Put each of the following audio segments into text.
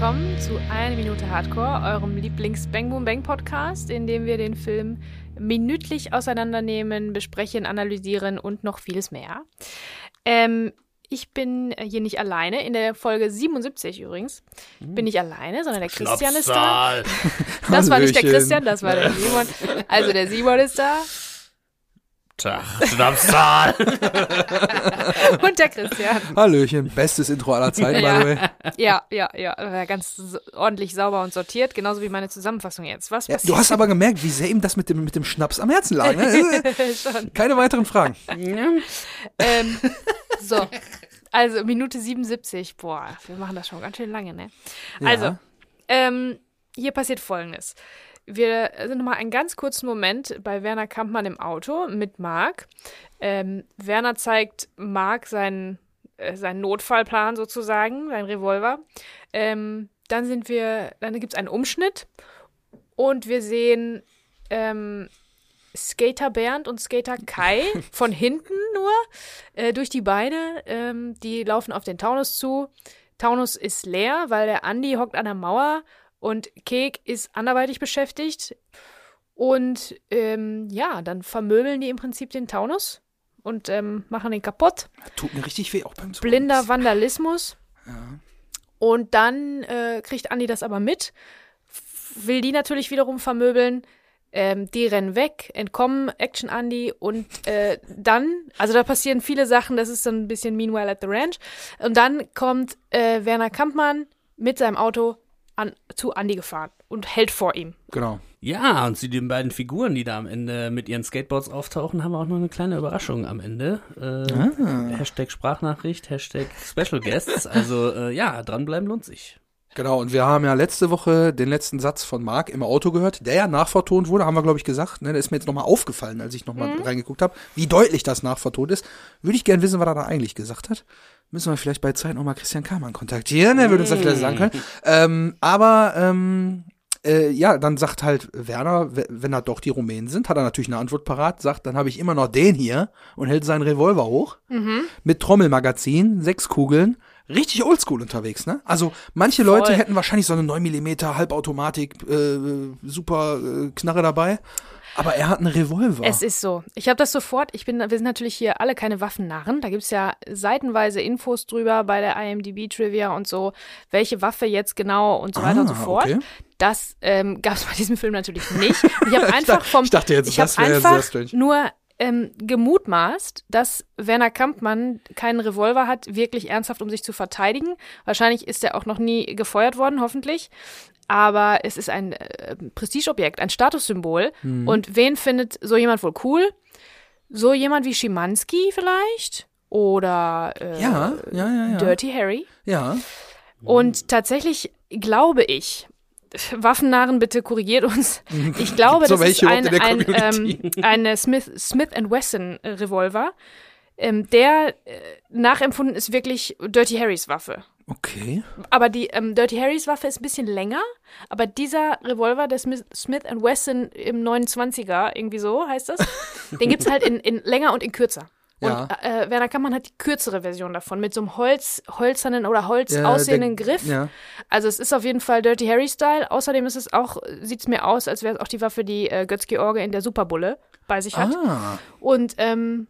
willkommen zu Eine Minute Hardcore, eurem Lieblings-Bang Boom Bang Podcast, in dem wir den Film minütlich auseinandernehmen, besprechen, analysieren und noch vieles mehr. Ähm, ich bin hier nicht alleine, in der Folge 77 übrigens. Bin nicht alleine, sondern der Christian ist da. Das war nicht der. Christian, das war der Simon. Also der Simon ist da Tag, Schnapszahl. und der Christian. Hallöchen, bestes Intro aller Zeiten, Ja. by the way. Ja, ja, ja, war ganz ordentlich sauber und sortiert, genauso wie meine Zusammenfassung jetzt. Was Ja, passiert? du hast aber gemerkt, wie sehr ihm das mit dem, mit dem Schnaps am Herzen lag. Ne? schon. Keine weiteren Fragen. Ähm, so. Also, Minute 77. Boah, wir machen das schon ganz schön lange, ne? Also, ähm, hier passiert Folgendes. Wir sind nochmal einen ganz kurzen Moment bei Werner Kampmann im Auto mit Marc. Ähm, Werner zeigt Marc seinen, äh, seinen Notfallplan sozusagen, seinen Revolver. Ähm, dann sind wir, dann gibt es einen Umschnitt und wir sehen ähm, Skater Bernd und Skater Kai von hinten nur äh, durch die Beine. Ähm, die laufen auf den Taunus zu. Taunus ist leer, weil der Andi hockt an der Mauer und Kek ist anderweitig beschäftigt. Und ähm, ja, dann vermöbeln die im Prinzip den Taunus und ähm, machen den kaputt. Tut mir richtig weh, auch beim Zuhören. Blinder Vandalismus. Und dann äh, kriegt Andi das aber mit, will die natürlich wiederum vermöbeln. Ähm, die rennen weg, entkommen Action Andy und äh, dann, also da passieren viele Sachen, das ist so ein bisschen Meanwhile at the Ranch. Und dann kommt äh, Werner Kampmann mit seinem Auto an, zu Andy gefahren und hält vor ihm. Genau. Ja, und zu den beiden Figuren, die da am Ende mit ihren Skateboards auftauchen, haben wir auch noch eine kleine Überraschung am Ende. Äh, Hashtag Sprachnachricht, Hashtag Special Guests. Also äh, ja, dranbleiben lohnt sich. Genau, und wir haben ja letzte Woche den letzten Satz von Marc im Auto gehört, der ja nachvertont wurde, haben wir, glaube ich, gesagt. Ne? Der ist mir jetzt nochmal aufgefallen, als ich nochmal reingeguckt habe, wie deutlich das nachvertont ist. Würde ich gern wissen, was er da eigentlich gesagt hat. Müssen wir vielleicht bei Zeit nochmal Christian Kamann kontaktieren, der würde uns das vielleicht sagen können. Ähm, aber ähm, äh, ja, dann sagt halt Werner, we- wenn da doch die Rumänen sind, hat er natürlich eine Antwort parat, sagt, dann habe ich immer noch den hier und hält seinen Revolver hoch mit Trommelmagazin, sechs Kugeln. Richtig oldschool unterwegs, ne? Also manche Leute hätten wahrscheinlich so eine 9 mm Halbautomatik, äh, super äh, Knarre dabei. Aber er hat einen Revolver. Es ist so. Ich habe das sofort. Ich bin, wir sind natürlich hier alle keine Waffennarren. Da gibt's ja seitenweise Infos drüber bei der IMDb-Trivia und so, welche Waffe jetzt genau und so weiter und so Ah, fort. okay. Das ähm, gab es bei diesem Film natürlich nicht. Ich habe einfach vom. ich dachte jetzt, ich das wäre einfach sehr strange. nur ähm, gemutmaßt, dass Werner Kampmann keinen Revolver hat, wirklich ernsthaft, um sich zu verteidigen. Wahrscheinlich ist er auch noch nie gefeuert worden, hoffentlich. Aber es ist ein äh, Prestigeobjekt, ein Statussymbol. Mhm. Und wen findet so jemand wohl cool? So jemand wie Schimanski vielleicht? Oder äh, ja, ja, ja. Dirty Harry? Ja. Und tatsächlich glaube ich, Waffennarren, bitte korrigiert uns. Ich glaube, So das ist ein, ein, ähm, eine Smith, Smith Wesson äh, Revolver, ähm, der äh, nachempfunden ist wirklich Dirty Harrys Waffe. Okay. Aber die ähm, Dirty Harrys Waffe ist ein bisschen länger, aber dieser Revolver, der Smith, Smith Wesson im 29er, irgendwie so heißt das, den gibt's halt in, in länger und in kürzer. Und Ja. äh, Werner Kampmann hat die kürzere Version davon, mit so einem Holz, holzernen oder Holz Ja, Griff. ja. Also es ist auf jeden Fall Dirty Harry-Style. Außerdem ist es auch, sieht es mir aus, als wäre es auch die Waffe, die äh, Götz-George in der Superbulle bei sich hat. Ah. Und ähm,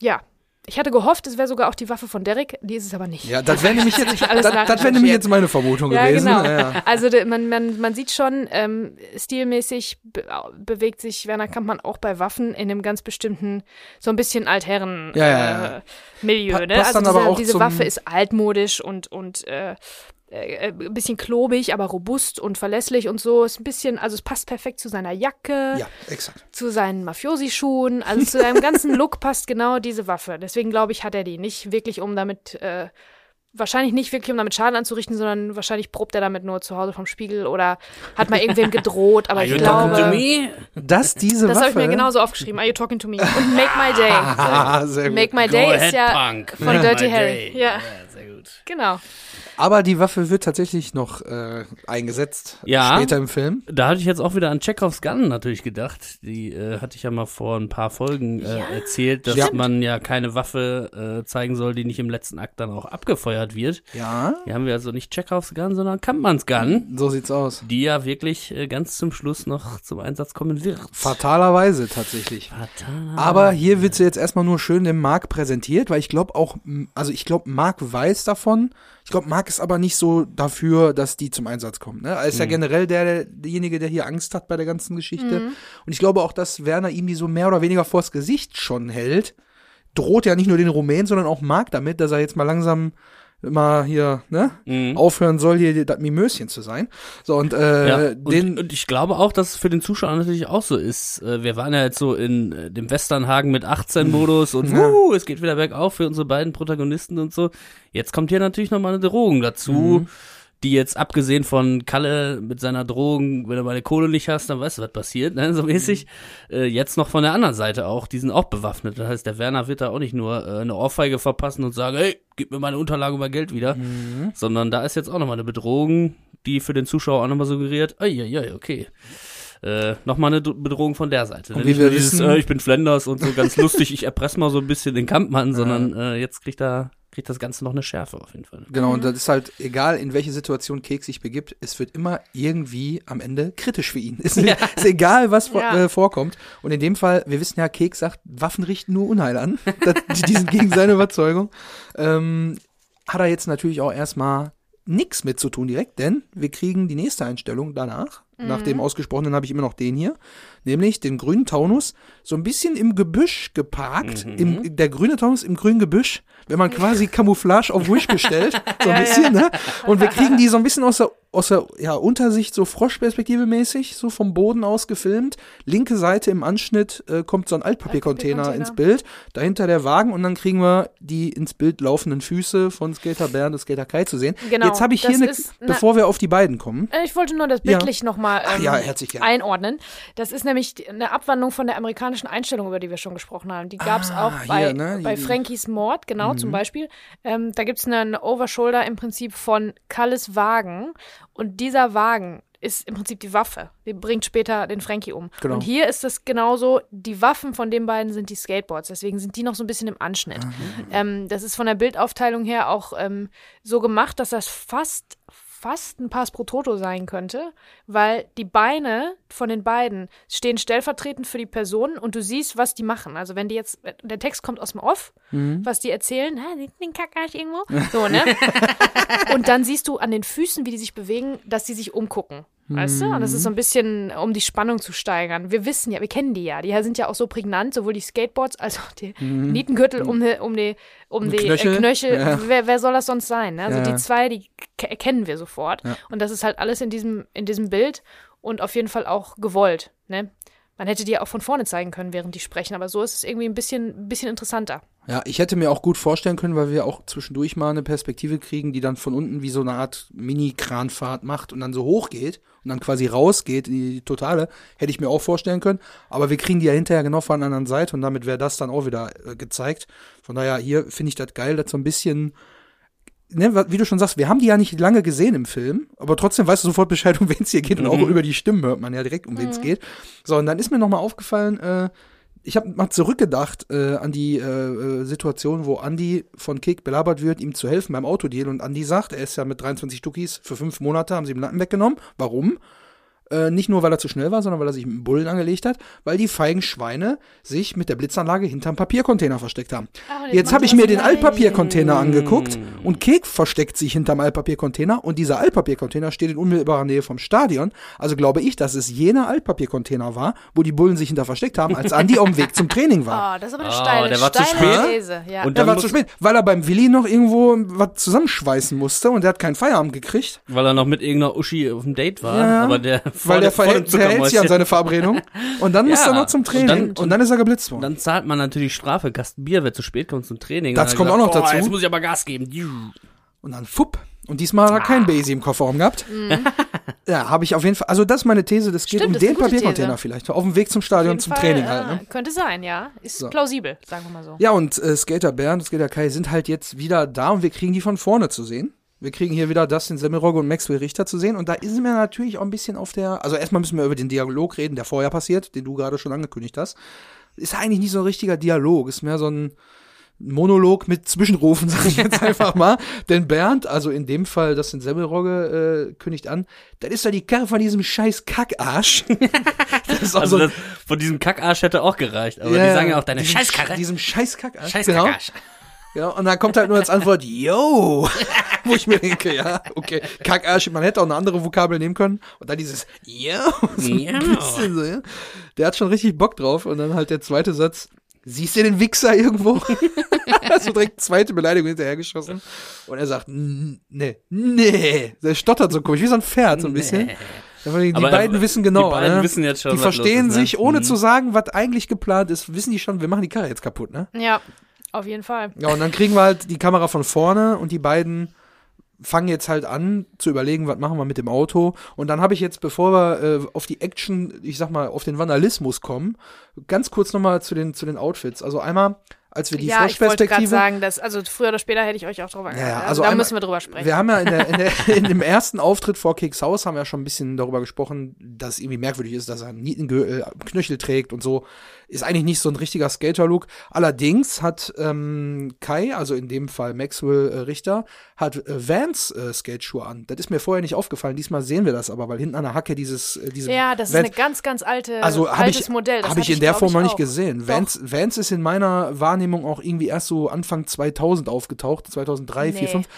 ja, ich hatte gehofft, es wäre sogar auch die Waffe von Derek. Die ist es aber nicht. Ja, das wäre nämlich jetzt, das, das wäre nämlich jetzt meine Vermutung Ja, gewesen. genau. Ja, ja. Also man, man, man sieht schon, ähm, stilmäßig be bewegt sich Werner Kampmann auch bei Waffen in einem ganz bestimmten, so ein bisschen altherren Ja. Äh, Milieu. Pa- ne? Also dann diese, aber auch diese Waffe ist altmodisch und, und äh, äh, ein bisschen klobig, aber robust und verlässlich und so. Ist ein bisschen, also es passt perfekt zu seiner Jacke ja, exakt. zu seinen Mafiosi-Schuhen, also zu seinem ganzen Look passt genau diese Waffe. Deswegen glaube ich, hat er die nicht wirklich, um damit, äh, wahrscheinlich nicht wirklich, um damit Schaden anzurichten, sondern wahrscheinlich probt er damit nur zu Hause vom Spiegel oder hat mal irgendwem gedroht, aber Are ich you talking to glaube, me? Dass diese das Waffe. habe ich mir genauso aufgeschrieben. Are you talking to me? Und Make My Day. Ah, sehr gut. Make My Go Day ahead, ist ja Punk. von Dirty Harry. day. Ja, sehr gut. genau. Aber die Waffe wird tatsächlich noch äh, eingesetzt Ja. später im Film. Da hatte ich jetzt auch wieder an Chekhovs Gun natürlich gedacht. Die äh, hatte ich ja mal vor ein paar Folgen äh, erzählt, dass Ja. man ja keine Waffe äh, zeigen soll, die nicht im letzten Akt dann auch abgefeuert wird. Ja. Hier haben wir also nicht Chekhovs Gun, sondern Kampmanns Gun, So sieht's aus. die ja wirklich äh, ganz zum Schluss noch zum Einsatz kommen wird. Fatalerweise tatsächlich. Fatal. Aber hier wird sie jetzt erstmal nur schön dem Marc präsentiert, weil ich glaube auch, also ich glaube, Marc weiß davon. Ich glaube, Marc ist aber nicht so dafür, dass die zum Einsatz kommen. Ne? Er ist ja generell der, der, derjenige, der hier Angst hat bei der ganzen Geschichte. Und ich glaube auch, dass Werner ihm die so mehr oder weniger vors Gesicht schon hält. Droht ja nicht nur den Rumänen, sondern auch Marc damit, dass er jetzt mal langsam mal hier ne, Mhm. aufhören soll, hier das Mimöschen zu sein. So, und äh, Ja, den. und, und ich glaube auch, dass es für den Zuschauer natürlich auch so ist. Äh, Wir waren ja jetzt so in äh, dem Westernhagen mit 18-Modus und Ja. wuhu, es geht wieder bergauf für unsere beiden Protagonisten und so. Jetzt kommt hier natürlich nochmal eine Drohung dazu, Mhm. Die jetzt abgesehen von Kalle mit seiner Drohung, wenn du meine Kohle nicht hast, dann weißt du, was passiert, ne, so mäßig. Mhm. Äh, jetzt noch von der anderen Seite auch, die sind auch bewaffnet. Das heißt, der Werner wird da auch nicht nur äh, eine Ohrfeige verpassen und sagen, hey, gib mir meine Unterlage über Geld wieder, Mhm. sondern da ist jetzt auch nochmal eine Bedrohung, die für den Zuschauer auch nochmal suggeriert, ja, ja, okay. Äh, nochmal eine Bedrohung von der Seite. Und wie wir dieses, wissen- äh, ich bin Flanders und so ganz lustig, ich erpresse mal so ein bisschen den Kampfmann, sondern äh, jetzt kriegt er kriegt das Ganze noch eine Schärfe auf jeden Fall. Genau, und das ist halt egal, in welche Situation Keks sich begibt, es wird immer irgendwie am Ende kritisch für ihn. Ist, ist egal, was vor, Ja. äh, vorkommt. Und in dem Fall, wir wissen ja, Keks sagt, Waffen richten nur Unheil an. Das, die, die sind gegen seine Überzeugung. Ähm, hat er jetzt natürlich auch erstmal nichts mit zu tun direkt, denn wir kriegen die nächste Einstellung danach. Nach dem ausgesprochenen habe ich immer noch den hier, nämlich den grünen Taunus, so ein bisschen im Gebüsch geparkt. Im, der grüne Taunus im grünen Gebüsch, wenn man quasi Camouflage auf Wish bestellt, so ein bisschen, ne? Und wir kriegen die so ein bisschen aus der, aus der ja, Untersicht, so Froschperspektive mäßig, so vom Boden aus gefilmt. Linke Seite im Anschnitt äh, kommt so ein Altpapiercontainer Altpapiercontainer. ins Bild, dahinter der Wagen und dann kriegen wir die ins Bild laufenden Füße von Skater Bernd und Skater Kai zu sehen. Genau, Jetzt habe ich hier, das eine, bevor wir auf die beiden kommen, Äh, Ich wollte nur das Ja. bildlich nochmal Ach ähm, ja, herzlich gern. einordnen. Das ist nämlich eine Abwandlung von der amerikanischen Einstellung, über die wir schon gesprochen haben. Die gab es Ah, auch hier, bei, ne, die- bei Frankies Mord, genau, Mhm. zum Beispiel. Ähm, da gibt es einen Overshoulder im Prinzip von Kalles Wagen. Und dieser Wagen ist im Prinzip die Waffe. Die bringt später den Frankie um. Genau. Und hier ist es genauso, die Waffen von den beiden sind die Skateboards. Deswegen sind die noch so ein bisschen im Anschnitt. Ähm, das ist von der Bildaufteilung her auch ähm, so gemacht, dass das fast fast ein Pass pro Toto sein könnte, weil die Beine von den beiden stehen stellvertretend für die Personen und du siehst, was die machen. Also wenn die jetzt, der Text kommt aus dem Off, was die erzählen, den, den Kackarsch irgendwo, so, ne? und dann siehst du an den Füßen, wie die sich bewegen, dass die sich umgucken. Weißt du? Und das ist so ein bisschen, um die Spannung zu steigern. Wir wissen ja, wir kennen die ja. Die sind ja auch so prägnant, sowohl die Skateboards als auch die Nietengürtel um die, um die, um die Knöchel. Knöchel. Knöchel. Ja. Wer, wer soll das sonst sein? Ne? Also Ja. die zwei, die ke- erkennen wir sofort. Ja. Und das ist halt alles in diesem, in diesem Bild und auf jeden Fall auch gewollt. Ne? Man hätte die ja auch von vorne zeigen können, während die sprechen, aber so ist es irgendwie ein bisschen, ein bisschen interessanter. Ja, ich hätte mir auch gut vorstellen können, weil wir auch zwischendurch mal eine Perspektive kriegen, die dann von unten wie so eine Art Mini-Kranfahrt macht und dann so hoch geht und dann quasi rausgeht in die Totale. Hätte ich mir auch vorstellen können. Aber wir kriegen die ja hinterher genau von der anderen Seite und damit wäre das dann auch wieder äh, gezeigt. Von daher, hier finde ich das geil, dass so ein bisschen, ne, wie du schon sagst, wir haben die ja nicht lange gesehen im Film, aber trotzdem weißt du sofort Bescheid, um wen es hier geht und auch Mhm. über die Stimmen hört man ja direkt, um wen es geht. So, und dann ist mir nochmal aufgefallen, äh, ich habe mal zurückgedacht äh, an die äh, äh, Situation, wo Andy von Kick belabert wird, ihm zu helfen beim Autodeal. Und Andy sagt, er ist ja mit 23 Stuckis für fünf Monate, haben sie ihm Nacken weggenommen. Warum? Äh, nicht nur, weil er zu schnell war, sondern weil er sich mit dem Bullen angelegt hat, weil die feigen Schweine sich mit der Blitzanlage hinterm Papiercontainer versteckt haben. Ah, und Jetzt habe ich mir den Altpapiercontainer angeguckt Mm. und Kek versteckt sich hinterm Altpapiercontainer und dieser Altpapiercontainer steht in unmittelbarer Nähe vom Stadion. Also glaube ich, dass es jener Altpapiercontainer war, wo die Bullen sich hinter versteckt haben, als Andi auf dem Weg zum Training war. Oh, das ist aber eine Oh, steile, der war zu steile spät. These. Ja. Und Der war zu spät, weil er beim Willi noch irgendwo was zusammenschweißen musste und der hat keinen Feierabend gekriegt, Weil er noch mit irgendeiner Uschi auf dem Date war, Ja, aber der weil der im verhält, verhält sich an seine Verabredung. Und dann Ja, er noch zum und Training und dann- dann, ist er geblitzt worden. Dann zahlt man natürlich Strafe, Kasten Bier, wer zu spät kommt zum Training. Das Und dann kommt er auch noch gesagt, dazu. "Boah, Jetzt muss ich aber Gas geben. Und dann fupp. Und diesmal hat er Ah. kein Basie im Kofferraum gehabt. Ja, habe ich auf jeden Fall. Also das ist meine These. Das geht Stimmt, um den Papiercontainer These. vielleicht. Auf dem Weg zum Stadion zum Fall, Training äh, halt. Ne? Könnte sein, ja. Ist So. plausibel, sagen wir mal so. Ja, und äh, Skater Bernd und Skater Kai sind halt jetzt wieder da und wir kriegen die von vorne zu sehen. Wir kriegen hier wieder Dustin Semmelrogge und Maxwell Richter zu sehen. Und da ist mir natürlich auch ein bisschen auf der. Also erstmal müssen wir über den Dialog reden, der vorher passiert, den du gerade schon angekündigt hast. Ist eigentlich nicht so ein richtiger Dialog. Ist mehr so ein Monolog mit Zwischenrufen, sag ich jetzt einfach mal. Denn Bernd, also in dem Fall, das sind Semmelrogge, äh, kündigt an, das ist ja die Karre von diesem scheiß Kackarsch. das also so, das, von diesem Kackarsch hätte auch gereicht, aber ja, die sagen ja auch deine Scheißkarre. Diesem scheiß Kackarsch. Scheiß Kackarsch. Genau. Ja, und dann kommt halt nur als Antwort, yo, wo ich mir denke, ja, okay, Kackarsch, man hätte auch eine andere Vokabel nehmen können. Und dann dieses, yo, so ein bisschen so, ja. Der hat schon richtig Bock drauf. Und dann halt der zweite Satz, siehst du den Wichser irgendwo? Hast du direkt zweite Beleidigung hinterhergeschossen. Und er sagt, nee, nee. Der stottert so komisch, wie so ein Pferd, so ein bisschen. Die Aber beiden wissen genau, die beiden ne? wissen jetzt schon, die verstehen ist, ne? sich, ohne mhm. zu sagen, was eigentlich geplant ist, wissen die schon, wir machen die Karre jetzt kaputt, ne? Ja. Auf jeden Fall. Ja, und dann kriegen wir halt die Kamera von vorne und die beiden fangen jetzt halt an zu überlegen, was machen wir mit dem Auto. Und dann habe ich jetzt, bevor wir äh, auf die Action, ich sag mal, auf den Vandalismus kommen, ganz kurz nochmal zu den, zu den Outfits. Also einmal als wir die ja, Flash-Perspektive. Ich wollte sagen, dass, also früher oder später hätte ich euch auch drüber ja, ja, also Da einmal, müssen wir drüber sprechen. Wir haben ja in, der, in, der, in dem ersten Auftritt vor Kicks Haus haben wir ja schon ein bisschen darüber gesprochen, dass es irgendwie merkwürdig ist, dass er einen Nietengürtel, Knöchel trägt und so ist eigentlich nicht so ein richtiger Skater-Look. Allerdings hat ähm, Kai, also in dem Fall Maxwell äh, Richter, hat äh, Vans äh, Skateschuhe an. Das ist mir vorher nicht aufgefallen. Diesmal sehen wir das aber, weil hinten an der Hacke dieses äh, diese Ja, das Vans, ist eine ganz ganz alte also altes ich, Modell. Habe ich in der Form noch nicht gesehen. Vans, Vans ist in meiner Wahrnehmung auch irgendwie erst so Anfang 2000 aufgetaucht, 2003, nee. 4, 5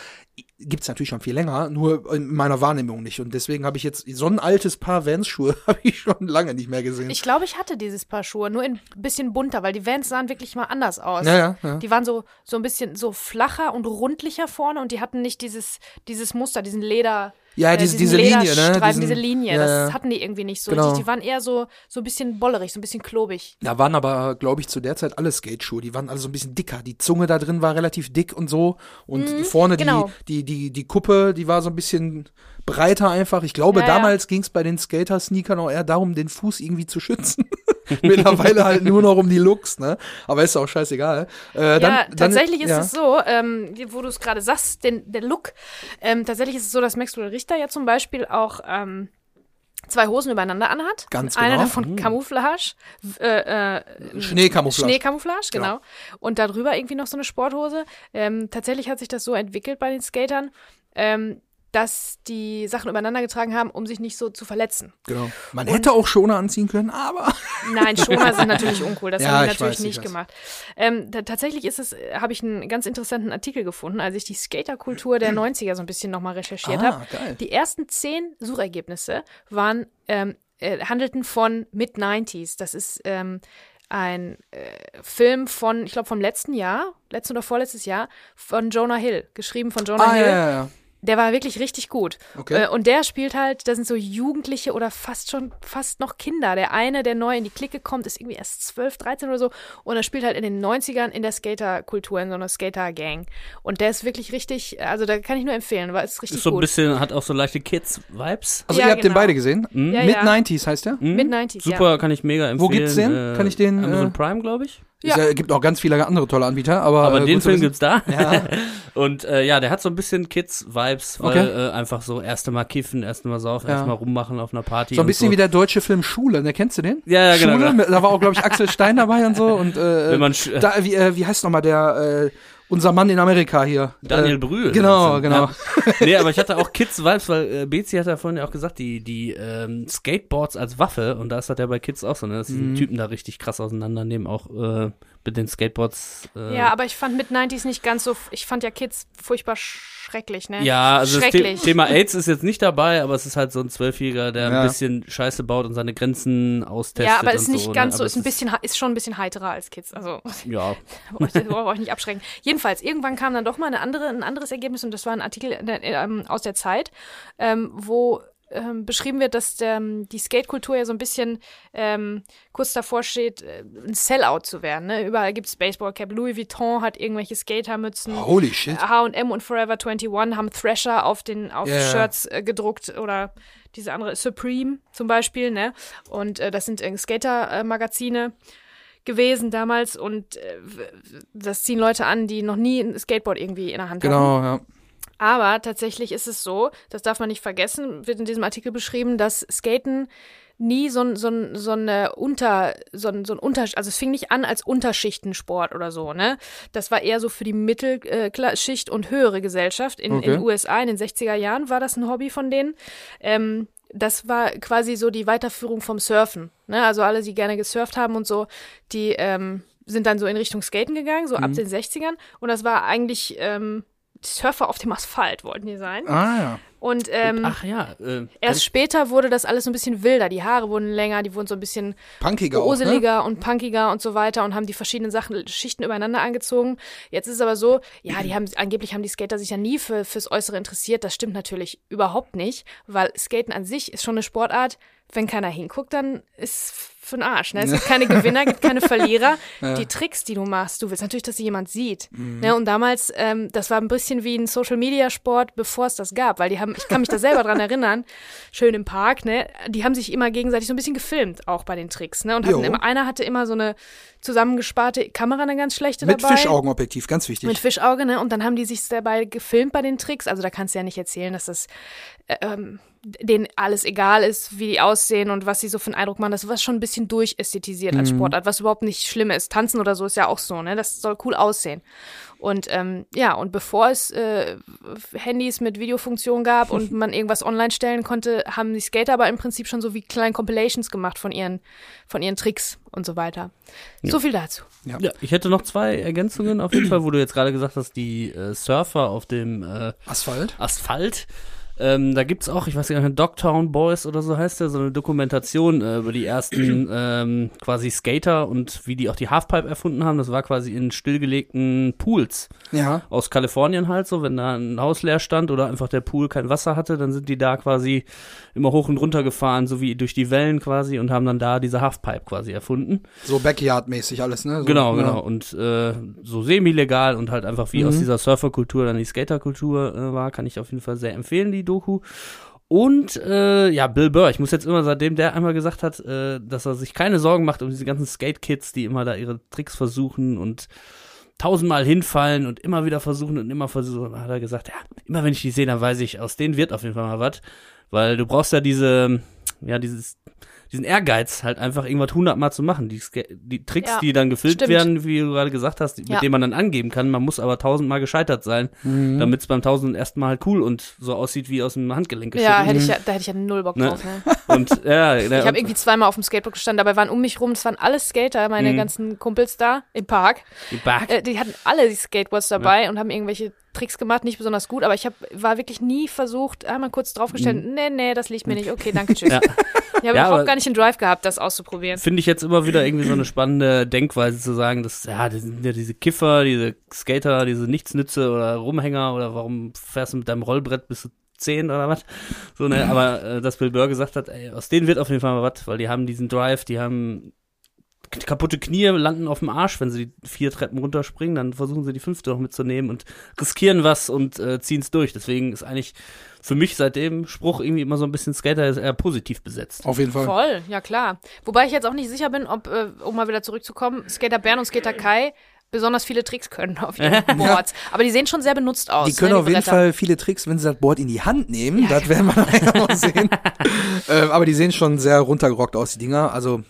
gibt es natürlich schon viel länger, nur in meiner Wahrnehmung nicht. Und deswegen habe ich jetzt so ein altes Paar Vans-Schuhe habe ich schon lange nicht mehr gesehen. Ich glaube, ich hatte dieses Paar Schuhe, nur ein bisschen bunter, weil die Vans sahen wirklich mal anders aus. Ja, ja, ja. Die waren so, so ein bisschen so flacher und rundlicher vorne und die hatten nicht dieses, dieses Muster, diesen Leder. Ja, äh, diese, diese Linie, ne? Diesen, diese Linie, ja, das hatten die irgendwie nicht so. Genau. Die, die, waren eher so, so ein bisschen bollerig, so ein bisschen klobig. Da waren aber, glaube ich, zu der Zeit alle Skateschuhe. Die waren alle so ein bisschen dicker. Die Zunge da drin war relativ dick und so. Und mhm, vorne genau. die, die, die, die Kuppe, die war so ein bisschen breiter einfach. Ich glaube, ja, damals ja. ging es bei den Skater-Sneakern auch eher darum, den Fuß irgendwie zu schützen. Mittlerweile halt nur noch um die Looks, ne? Aber ist auch scheißegal. Äh, dann, ja, tatsächlich dann, ist ja. es so, ähm, wo du es gerade sagst, den, der Look, ähm, tatsächlich ist es so, dass Maxwell Richter ja zum Beispiel auch ähm, zwei Hosen übereinander anhat. Ganz genau. Eine davon mhm. Camouflage. Äh, äh, Schneecamouflage. Schneecamouflage, genau. Ja. Und darüber irgendwie noch so eine Sporthose. Ähm, tatsächlich hat sich das so entwickelt bei den Skatern, ähm, dass die Sachen übereinander getragen haben, um sich nicht so zu verletzen. Genau. Man und hätte auch Schoner anziehen können, aber. Nein, Schoner sind natürlich uncool. Das ja, haben die natürlich weiß, nicht gemacht. Ähm, tatsächlich ist es, habe ich einen ganz interessanten Artikel gefunden, als ich die Skaterkultur der 90er so ein bisschen nochmal recherchiert ah, habe. Die ersten zehn Suchergebnisse waren, ähm, äh, handelten von Mid-90s. Das ist ähm, ein äh, Film von, ich glaube, vom letzten Jahr, letztes oder vorletztes Jahr, von Jonah Hill, geschrieben von Jonah ah, Hill. Ja, ja, ja. Der war wirklich richtig gut. Okay. Äh, und der spielt halt, da sind so Jugendliche oder fast schon, fast noch Kinder. Der eine, der neu in die Clique kommt, ist irgendwie erst 12, 13 oder so. Und er spielt halt in den 90ern in der Skaterkultur, in so einer Skater-Gang. Und der ist wirklich richtig, also da kann ich nur empfehlen, war ist richtig ist so gut. ein bisschen, hat auch so leichte Kids-Vibes. Also ja, ihr habt genau. den beide gesehen? Mhm. Ja, Mid-90s heißt der? Mhm. Mid-90s, Super, ja. kann ich mega empfehlen. Wo gibt's den? Äh, kann ich den? Amazon äh, Prime, glaube ich. Ja. Es gibt auch ganz viele andere tolle Anbieter, aber. Aber äh, den Film gibt's da. Ja. und äh, ja, der hat so ein bisschen Kids-Vibes, weil okay. äh, einfach so erste Mal kiffen, erste Mal saufen, ja. erste Mal rummachen auf einer Party. So ein bisschen so. wie der deutsche Film Schule, ne? Kennst du den? Ja, ja genau. Schule, genau. da war auch, glaube ich, Axel Stein dabei und so. Und äh, Wenn man da, wie, äh, wie heißt nochmal der, äh, unser Mann in Amerika hier. Daniel äh, Brühl. Genau, genau. Ja. nee, aber ich hatte auch Kids-Vibes, weil äh, Bezi hat ja vorhin ja auch gesagt, die, die ähm, Skateboards als Waffe, und da ist das ja bei Kids auch so, ne, dass die mhm. Typen da richtig krass auseinandernehmen, auch äh, mit den Skateboards. Äh, ja, aber ich fand mit 90s nicht ganz so, ich fand ja Kids furchtbar schrecklich, ne? Ja, also das The Thema AIDS ist jetzt nicht dabei, aber es ist halt so ein Zwölfjähriger, der ja. ein bisschen Scheiße baut und seine Grenzen austestet. Ja, aber ist nicht so, ne? ganz ne? so, ist ein bisschen, ist schon ein bisschen heiterer als Kids. Also ja, wollte ich euch nicht abschrecken. Jedenfalls irgendwann kam dann doch mal eine andere, ein anderes Ergebnis und das war ein Artikel äh, aus der Zeit, ähm, wo ähm, beschrieben wird, dass ähm, die Skate-Kultur ja so ein bisschen ähm, kurz davor steht, äh, ein Sellout zu werden. Ne? Überall gibt es Baseballcap. Louis Vuitton hat irgendwelche Skatermützen. Holy shit. H&M und Forever 21 haben Thrasher auf den auf yeah. Shirts äh, gedruckt oder diese andere Supreme zum Beispiel. Ne? Und äh, das sind äh, Skater-Magazine gewesen damals und äh, das ziehen Leute an, die noch nie ein Skateboard irgendwie in der Hand genau, hatten. Genau, ja. Aber tatsächlich ist es so, das darf man nicht vergessen, wird in diesem Artikel beschrieben, dass Skaten nie so ein, so ein, so eine Unter, so ein, so ein Unter, also es fing nicht an als Unterschichtensport oder so, ne? Das war eher so für die Mittelschicht und höhere Gesellschaft. In, Okay. in den USA in den 60er Jahren war das ein Hobby von denen. Ähm, das war quasi so die Weiterführung vom Surfen. Ne? Also alle, die gerne gesurft haben und so, die ähm, sind dann so in Richtung Skaten gegangen, so ab den 60ern. Und das war eigentlich ähm, Surfer auf dem Asphalt, wollten die sein. Ah ja. Und ähm, Ach ja, äh, erst später wurde das alles so ein bisschen wilder. Die Haare wurden länger, die wurden so ein bisschen Punkiger auch, ne? gruseliger und punkiger und so weiter und haben die verschiedenen Sachen, Schichten übereinander angezogen. Jetzt ist es aber so, ja, die haben, angeblich haben die Skater sich ja nie für, fürs Äußere interessiert. Das stimmt natürlich überhaupt nicht, weil Skaten an sich ist schon eine Sportart. Wenn keiner hinguckt, dann ist für den Arsch. Ne? Es gibt keine Gewinner, gibt keine Verlierer. Die Tricks, die du machst, du willst natürlich, dass sie jemand sieht. Mhm. Ne? Und damals, ähm, das war ein bisschen wie ein Social-Media-Sport, bevor es das gab, weil die haben, ich kann mich da selber dran erinnern, schön im Park, ne? Die haben sich immer gegenseitig so ein bisschen gefilmt, auch bei den Tricks, ne? Und hatten immer, einer hatte immer so eine zusammengesparte Kamera, eine ganz schlechte Mit dabei. Fischaugenobjektiv, ganz wichtig. Mit Fischauge, ne? Und dann haben die sich dabei gefilmt bei den Tricks. Also da kannst du ja nicht erzählen, dass das äh, ähm, denen alles egal ist, wie die aussehen und was sie so für einen Eindruck machen. Das war schon ein bisschen durchästhetisiert als Sportart, was überhaupt nicht schlimm ist. Tanzen oder so ist ja auch so, ne? Das soll cool aussehen. Und ähm, ja, und bevor es äh, Handys mit Videofunktion gab und man irgendwas online stellen konnte, haben die Skater aber im Prinzip schon so wie kleine Compilations gemacht von ihren, von ihren Tricks und so weiter. So viel dazu. ja, ich hätte noch zwei Ergänzungen auf jeden Fall, wo du jetzt gerade gesagt hast, die äh, Surfer auf dem äh, Asphalt. Asphalt. Ähm, da gibt's auch, ich weiß gar nicht, Dogtown Boys oder so heißt der, so eine Dokumentation äh, über die ersten ähm, quasi Skater und wie die auch die Halfpipe erfunden haben. Das war quasi in stillgelegten Pools Ja. aus Kalifornien halt so, wenn da ein Haus leer stand oder einfach der Pool kein Wasser hatte, dann sind die da quasi immer hoch und runter gefahren, so wie durch die Wellen quasi und haben dann da diese Halfpipe quasi erfunden. So Backyard-mäßig alles, ne? So, Genau, ja. genau. Und äh, so semi-legal und halt einfach wie Mhm. aus dieser Surferkultur dann die Skaterkultur äh, war, kann ich auf jeden Fall sehr empfehlen, die Doku. Und äh, ja, Bill Burr, ich muss jetzt immer, seitdem der einmal gesagt hat, äh, dass er sich keine Sorgen macht um diese ganzen Skate-Kids, die immer da ihre Tricks versuchen und tausendmal hinfallen und immer wieder versuchen und immer versuchen, hat er gesagt, ja, immer wenn ich die sehe, dann weiß ich, aus denen wird auf jeden Fall mal was. Weil du brauchst ja diese, ja, dieses, diesen Ehrgeiz, halt einfach irgendwas hundertmal zu machen. Die, die Tricks, Ja, die dann gefilmt stimmt. werden, wie du gerade gesagt hast, mit Ja. denen man dann angeben kann. Man muss aber tausendmal gescheitert sein, Mhm. damit es beim tausenden ersten Mal halt cool und so aussieht wie aus dem Handgelenk Ja, geschnitten. hätte ich ja, da hätte ich ja null Bock Ne? drauf. Ne? Und ja, Ich habe irgendwie zweimal auf dem Skateboard gestanden, dabei waren um mich rum, das waren alles Skater, meine Mhm. ganzen Kumpels da im Park. die Back. Äh, die hatten alle die Skateboards dabei und haben irgendwelche Tricks gemacht, nicht besonders gut, aber ich hab, war wirklich nie versucht, einmal kurz draufgestellt, nee, nee, das liegt mir nicht, okay, danke, tschüss. Mhm. Ja. Ich habe Ja, überhaupt gar nicht den Drive gehabt, das auszuprobieren. Finde ich jetzt immer wieder irgendwie so eine spannende Denkweise zu sagen, dass, ja, das sind ja diese Kiffer, diese Skater, diese Nichtsnütze oder Rumhänger oder warum fährst du mit deinem Rollbrett bis zu 10 oder was? So, ne, aber äh, dass Bill Burr gesagt hat, ey, aus denen wird auf jeden Fall mal was, weil die haben diesen Drive, die haben kaputte Knie, landen auf dem Arsch, wenn sie die vier Treppen runterspringen, dann versuchen sie die fünfte noch mitzunehmen und riskieren was und äh, ziehen es durch. Deswegen ist eigentlich für mich seitdem Spruch irgendwie immer so ein bisschen Skater ist eher positiv besetzt. Auf jeden Fall. Voll, ja klar. Wobei ich jetzt auch nicht sicher bin, ob, äh, um mal wieder zurückzukommen, Skater Bernd und Skater Kai besonders viele Tricks können auf ihren Boards. Aber die sehen schon sehr benutzt aus. Die können ne, auf jeden Bretter. Fall viele Tricks, wenn sie das Board in die Hand nehmen. Ja, das werden wir nachher noch sehen. ähm, aber die sehen schon sehr runtergerockt aus, die Dinger. Also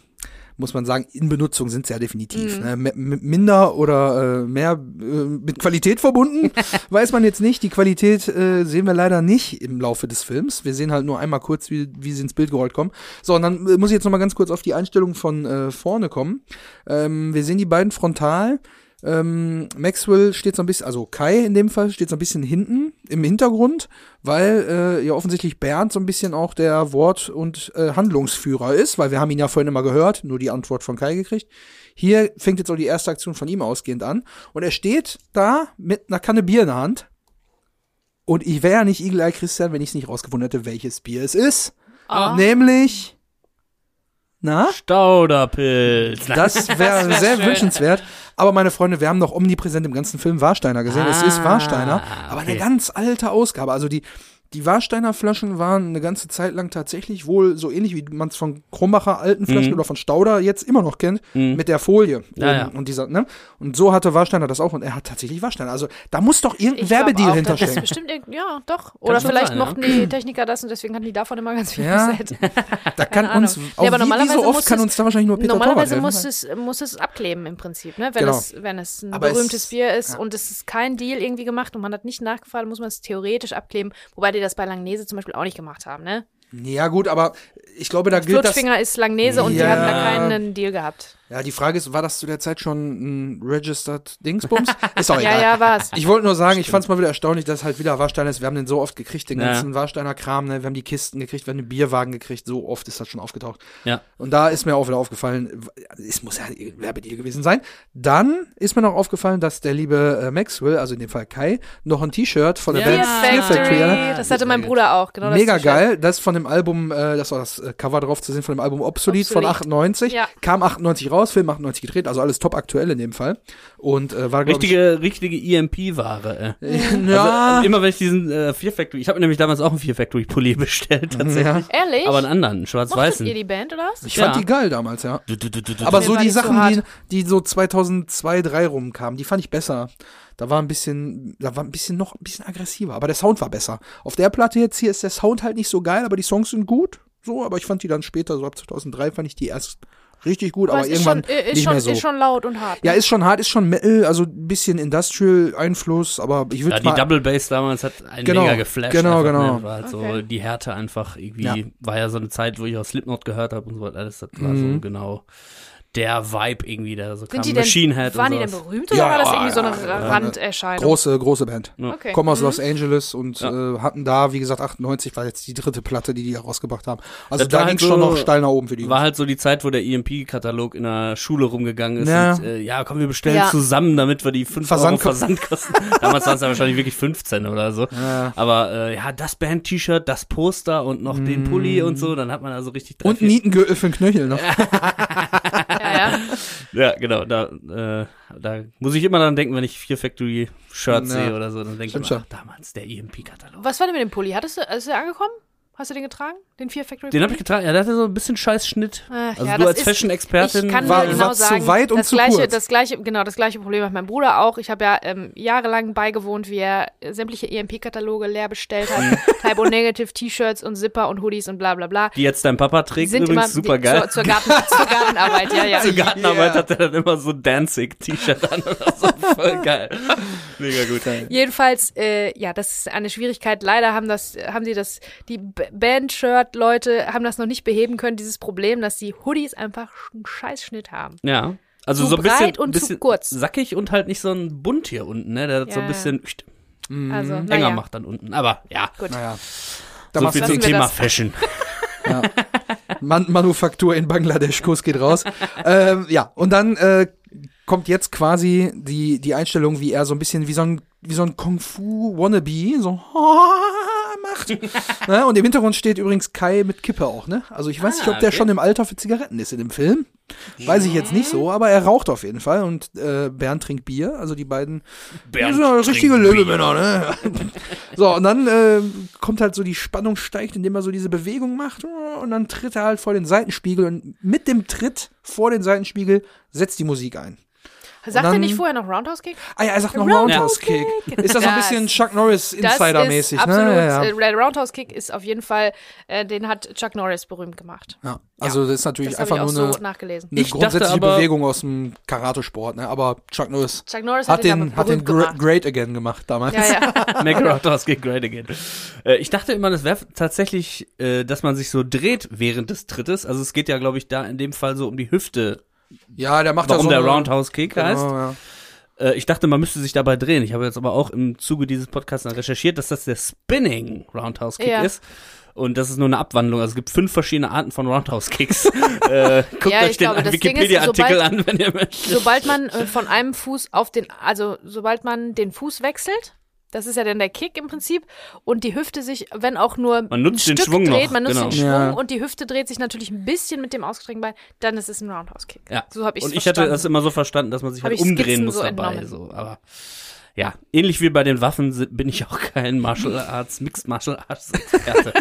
muss man sagen, in Benutzung sind sie ja definitiv. Mhm. Ne? Minder oder äh, mehr äh, mit Qualität verbunden, weiß man jetzt nicht. Die Qualität äh, sehen wir leider nicht im Laufe des Films. Wir sehen halt nur einmal kurz, wie, wie sie ins Bild gerollt kommen. So, und dann äh, muss ich jetzt noch mal ganz kurz auf die Einstellung von äh, vorne kommen. Ähm, wir sehen die beiden frontal. Ähm, Maxwell steht so ein bisschen, also Kai in dem Fall steht so ein bisschen hinten im Hintergrund, weil äh, ja offensichtlich Bernd so ein bisschen auch der Wort- und äh, Handlungsführer ist, weil wir haben ihn ja vorhin immer gehört, nur die Antwort von Kai gekriegt. Hier fängt jetzt auch die erste Aktion von ihm ausgehend an und er steht da mit einer Kanne Bier in der Hand und ich wäre ja nicht Eagle Eye Christian, wenn ich es nicht rausgefunden hätte, welches Bier es ist, Ah. nämlich na? Stauderpilz. Das wäre wär sehr schön. wünschenswert. Aber meine Freunde, wir haben noch omnipräsent im ganzen Film Warsteiner gesehen. es ist Ah, Warsteiner, aber eine okay. ganz alte Ausgabe. Also die, die Warsteiner Flaschen waren eine ganze Zeit lang tatsächlich wohl so ähnlich, wie man es von Krummacher alten Flaschen Mhm. oder von Stauder jetzt immer noch kennt, mit der Folie. Ja, oben ja. Und dieser, ne? Und so hatte Warsteiner das auch und er hat tatsächlich Warsteiner. Also da muss doch irgendein Ich Werbedeal auch, Das ist hinterstecken. bestimmt irgend- ja, doch. Oder vielleicht sein, ja. mochten die Techniker das und deswegen hatten die davon immer ganz viel Ja. bestellt. Da kann uns, auch aber wie, wie normalerweise so oft muss kann es- uns da wahrscheinlich nur Peter Normalerweise muss es, muss es abkleben im Prinzip, ne? Wenn, Genau. es, wenn es ein Aber es- berühmtes Bier ist ja. und es ist kein Deal irgendwie gemacht und man hat nicht nachgefragt, muss man es theoretisch abkleben, wobei die das bei Langnese zum Beispiel auch nicht gemacht haben, ne? Ja gut, aber ich glaube, da gilt das. Flutschfinger ist Langnese und die Ja. hatten da keinen Deal gehabt. Ja, die Frage ist, war das zu der Zeit schon ein registered Dingsbums? Ist auch Ja, egal. ja, war's. Ich wollte nur sagen, ich fand es mal wieder erstaunlich, dass halt wieder Warsteiner ist. Wir haben den so oft gekriegt, den Ja. ganzen Warsteiner Kram, ne? Wir haben die Kisten gekriegt, wir haben den Bierwagen gekriegt, so oft ist das schon aufgetaucht. Ja. Und da ist mir auch wieder aufgefallen, es muss ja ein Werbedeal gewesen sein. Dann ist mir noch aufgefallen, dass der liebe äh, Maxwell, also in dem Fall Kai, noch ein T-Shirt von der Ja. Band Fear Factory, hatte. das hatte mein Bruder auch, genau das Mega geil. Das von dem Album, äh, das war das äh, Cover drauf zu sehen, von dem Album Obsolete, von Obsolete. 98. Ja. Kam 98 raus, Film 98 gedreht, also alles top aktuell in dem Fall. Und äh, war, Richtige, richtige EMP-Ware. Äh. ich, ja, Also, immer wenn ich diesen äh, Fear Factory, ich habe nämlich damals auch einen Fear Factory Pulli bestellt, tatsächlich. ja. Ehrlich? Aber einen anderen, schwarz-weißen. ihr die Band oder was? Ich fand Ja. die geil damals, ja. Du, du, du, du, du. Aber so die nicht so Sachen, die, die so 2002, 2003 rumkamen, die fand ich besser. Da war ein bisschen, da war ein bisschen noch ein bisschen aggressiver, aber der Sound war besser. Auf der Platte jetzt hier ist der Sound halt nicht so geil, aber die Songs sind gut. So, aber ich fand die dann später, so ab 2003 fand ich die erst richtig gut, aber, es ist irgendwann schon, äh, ist nicht schon, mehr so. ist schon laut und hart. ja, ne? ist schon hart, ist schon Metal, also ein bisschen Industrial-Einfluss, aber ich würde ja, die mal. Double Bass damals hat einen Genau, mega geflasht. genau, einfach, genau. Ne? War halt so Okay. die Härte einfach irgendwie, Ja. war ja so eine Zeit, wo ich auch Slipknot gehört habe und so weiter. Alles, das war Mhm. so genau der Vibe irgendwie, der so kam. Sind die denn, Machine Head waren und die denn berühmt oder Ja, war das ja, irgendwie so ja, eine ja, ja. Randerscheinung? Große, große Band. Okay. Kommen aus Mhm. Los Angeles und Ja. äh, hatten da, wie gesagt, 98 war jetzt die dritte Platte, die die rausgebracht haben. Also Das da ging halt schon so- noch steil nach oben für die. War halt so die Zeit, wo der EMP-Katalog in der Schule rumgegangen ist. Ja. Und, äh, ja, komm, wir bestellen Ja. zusammen, damit wir die 5 Versand- Euro Versand kosten. Damals waren es ja wahrscheinlich wirklich 15 oder so. Ja. Aber äh, ja, das Band-T-Shirt, das Poster und noch den Pulli und so, dann hat man also richtig drei, Mm. Und Nietengürtel für den Knöchel noch. Ja, ja. Genau. Da, äh, da muss ich immer dran denken, wenn ich Fear Factory Shirts Ja. sehe oder so, dann denke ich immer, ach, damals der EMP-Katalog. Was war denn mit dem Pulli? Hattest du, ist der angekommen? Hast du den getragen? Den Fear Factory Den habe ich getragen. Ja, der hatte so ein bisschen scheiß Schnitt. Ach, also ja, du das als ist- Fashion-Expertin. Ich kann War- dir genau war zu sagen, weit und das zu gleiche, kurz. das gleiche, genau, das gleiche Problem hat mein Bruder auch. Ich habe ja ähm, jahrelang beigewohnt, wie er äh, sämtliche EMP-Kataloge leer bestellt hat, Type O Negative T-Shirts und Zipper und Hoodies und bla bla bla. die jetzt dein Papa trägt, Sind übrigens immer super die- geil. Zur, zur, Garten, zur Gartenarbeit, ja, ja. Zur Gartenarbeit Yeah. hat er dann immer so ein Danzig-T-Shirt an oder so. Voll geil. Mega gut. Jedenfalls, äh, ja, das ist eine Schwierigkeit. Leider haben das, haben sie das, die Band-Shirt-Leute haben das noch nicht beheben können, dieses Problem, dass die Hoodies einfach einen Scheißschnitt haben. Ja. Also Zu so ein bisschen, breit und zu bisschen kurz. sackig und halt nicht so ein Bunt hier unten, ne? Der das so Ja. ein bisschen Also, enger naja, macht dann unten. Aber ja, gut. Naja. Da so viel zum Thema das. Fashion. Man Manufaktur in Bangladesch, Kuss geht raus. ähm, ja, und dann äh, kommt jetzt quasi die, die Einstellung, wie er so ein bisschen wie so ein, wie so ein Kung-Fu-Wannabe so macht. ne? Und im Hintergrund steht übrigens Kai mit Kippe auch, ne? Also ich weiß nicht, Ah, ob der okay. schon im Alter für Zigaretten ist in dem Film. Weiß ich jetzt nicht so, aber er raucht auf jeden Fall und äh, Bernd trinkt Bier. Also die beiden Bernd die sind ja trinkt richtige. Löwemänner, ne? so, und dann äh, kommt halt so die Spannung steigt, indem er so diese Bewegung macht und dann tritt er halt vor den Seitenspiegel und mit dem Tritt vor den Seitenspiegel setzt die Musik ein. Sagt er nicht vorher noch Roundhouse Kick? Ah ja, er sagt noch Roundhouse Roundhouse Kick. Kick. Ist das so ein Das- bisschen Chuck Norris Das Insider-mäßig, ist ne? absolut, Ja, ja. äh, der Roundhouse Kick ist auf jeden Fall, äh, den hat Chuck Norris berühmt gemacht. ja. Also das ist natürlich Das einfach auch nur so eine, nachgelesen. eine grundsätzliche aber- Bewegung aus dem Karatesport, ne? Aber Chuck Norris Chuck Norris hat, hat den, hat den gemacht. Great Again gemacht damals. Ja, ja. Make Roundhouse get great again. Äh, ich dachte immer, das wäre tatsächlich, äh, dass man sich so dreht während des Trittes. Also es geht ja, glaube ich, da in dem Fall so um die Hüfte, Ja, der macht warum da so der Roundhouse Kick Genau, heißt. ja. Äh, ich dachte, man müsste sich dabei drehen. Ich habe jetzt aber auch im Zuge dieses Podcasts recherchiert, dass das der Spinning Roundhouse Kick Ja. ist. Und das ist nur eine Abwandlung. Also es gibt fünf verschiedene Arten von Roundhouse Kicks. äh, guckt Ja, euch den Wikipedia-Artikel an, wenn ihr möchtet. Sobald man äh, von einem Fuß auf den, also sobald man den Fuß wechselt, das ist ja dann der Kick im Prinzip, und die Hüfte sich, wenn auch nur Man nutzt ein den Stück Schwung dreht, noch, man nutzt genau. den Schwung Ja. und die Hüfte dreht sich natürlich ein bisschen mit dem ausgestreckten Bein, dann ist es ein Roundhouse Kick. Ja. So habe ich Und ich verstanden. hatte das immer so verstanden, dass man sich Hab halt umdrehen Skizzen muss so dabei. entnommen. So. Aber Ja, ähnlich wie bei den Waffen bin ich auch kein Martial Arts, Mixed Martial Arts Experte.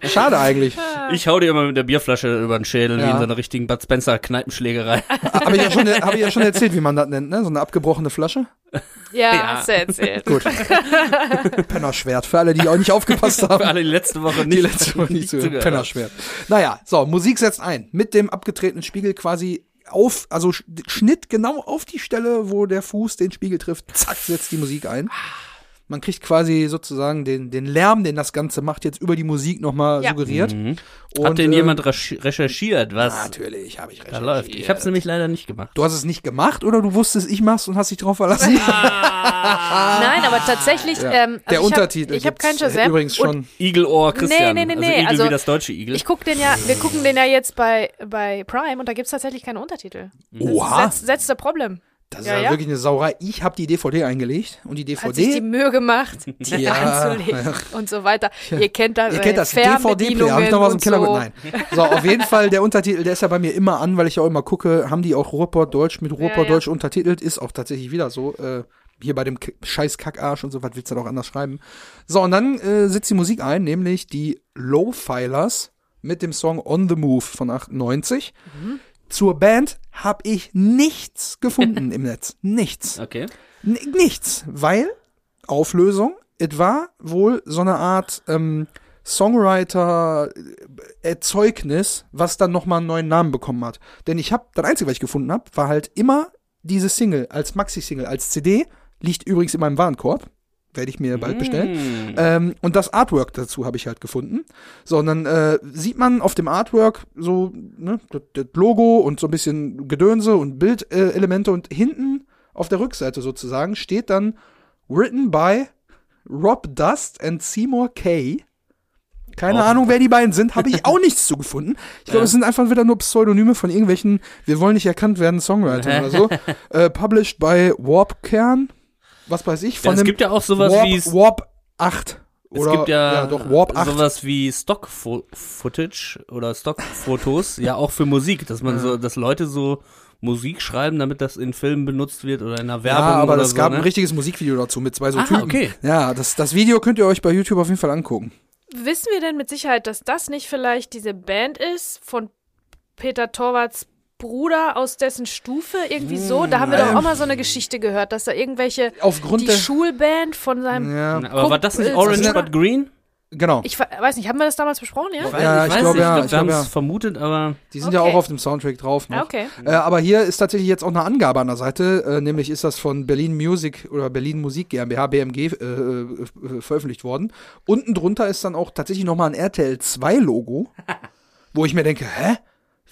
Schade eigentlich. Ich hau dir immer mit der Bierflasche über den Schädel wie Ja. in so einer richtigen Bud Spencer Kneipenschlägerei. Habe ich, ja schon, hab ich ja schon erzählt, wie man das nennt, ne? So eine abgebrochene Flasche. Ja, Ja. hast du erzählt. Gut. Pennerschwert. Für alle, die auch nicht aufgepasst haben. Für alle die letzte Woche Die nicht, letzte Woche nicht zugehört. zugehört. Pennerschwert. Naja, so, Musik setzt ein. Mit dem abgetretenen Spiegel quasi auf, also Sch- Schnitt genau auf die Stelle, wo der Fuß den Spiegel trifft. Zack, setzt die Musik ein. Man kriegt quasi sozusagen den, den Lärm, den das Ganze macht, jetzt über die Musik nochmal Ja. suggeriert. Mhm. Und, Hat denn äh, jemand recherchiert, was Natürlich, habe ich recht. da läuft? Ich habe es nämlich leider nicht gemacht. Du hast es nicht gemacht oder du wusstest, ich mach's und hast dich drauf verlassen? Nein, aber tatsächlich. Ja. Ähm, also Der ich Untertitel. Hab, ich habe keinen Shazam. Übrigens Und schon. Igelohr Christian. nee, nee, also nee, Igel also wie das deutsche Igel. Ich guck den ja, wir gucken den ja jetzt bei, bei Prime und da gibt's tatsächlich keine Untertitel. Oha. That's, that's the problem. Das ist Ja, ja, ja. wirklich eine Sauerei. Ich habe die DVD eingelegt und die Hat sich die DVD. Mühe gemacht, die Ja. anzulegen und so weiter. Ihr kennt das. Ihr äh, kennt das DVD-Player, habe ich noch aus dem Keller so. Nein. So, auf jeden Fall, der Untertitel, der ist ja bei mir immer an, weil ich ja auch immer gucke, haben die auch Ruhrport Deutsch mit Ruhrport. Deutsch untertitelt, ist auch tatsächlich wieder so. Äh, hier bei dem K scheiß Kackarsch und so, was willst du da auch anders schreiben? So, und dann äh, setzt die Musik ein, nämlich die Low-Filers mit dem Song On the Move von 98. Mhm. Zur Band habe ich nichts gefunden im Netz. Nichts. Okay. N nichts, weil Auflösung, es war wohl so eine Art ähm, Songwriter-Erzeugnis, was dann nochmal einen neuen Namen bekommen hat. Denn ich habe, das Einzige, was ich gefunden habe, war halt immer diese Single als Maxi-Single, als CD, liegt übrigens in meinem Warenkorb, werde ich mir bald bestellen. Mm. Ähm, und das Artwork dazu habe ich halt gefunden. So, und dann äh, sieht man auf dem Artwork so ne, das, das Logo und so ein bisschen Gedönse und Bildelemente äh, und hinten auf der Rückseite sozusagen steht dann written by Rob Dust and Seymour Kay. Keine Oh. Ahnung, wer die beiden sind, habe ich auch nichts zu gefunden. Ich glaube, Ja. es sind einfach wieder nur Pseudonyme von irgendwelchen, wir wollen nicht erkannt werden, Songwritern oder so. Äh, published by Warp Kern. Was weiß ich, Ja, von es dem gibt ja auch sowas Warp, wie es Warp 8. Es Oder, gibt ja, doch, Warp 8. sowas wie Stock-Footage oder Stock-Fotos, ja auch für Musik, dass man so, dass Leute so Musik schreiben, damit das in Filmen benutzt wird oder in einer Werbung ja, aber es so. gab ne? ein richtiges Musikvideo dazu mit zwei so Ah, Typen. okay. Ja, das, das Video könnt ihr euch bei YouTube auf jeden Fall angucken. Wissen wir denn mit Sicherheit, dass das nicht vielleicht diese Band ist von Peter Torwarts Bruder aus dessen Stufe? Irgendwie so? Da haben wir doch ähm, auch mal so eine Geschichte gehört, dass da irgendwelche, Aufgrund die der. Schulband von seinem, Ja, Aber war das nicht Orange das- but Green? genau. ich weiß nicht, haben wir das damals besprochen, ja? Ja, ich glaub, nicht. ja, ich glaub, ich wir haben es ja. vermutet, aber Die sind ja Okay. auch auf dem Soundtrack drauf. Noch. Ah, okay. Äh, aber hier ist tatsächlich jetzt auch eine Angabe an der Seite, äh, nämlich ist das von Berlin Music oder Berlin Musik GmbH, BMG, äh, äh, äh, veröffentlicht worden. Unten drunter ist dann auch tatsächlich nochmal ein RTL 2 Logo, wo ich mir denke, hä?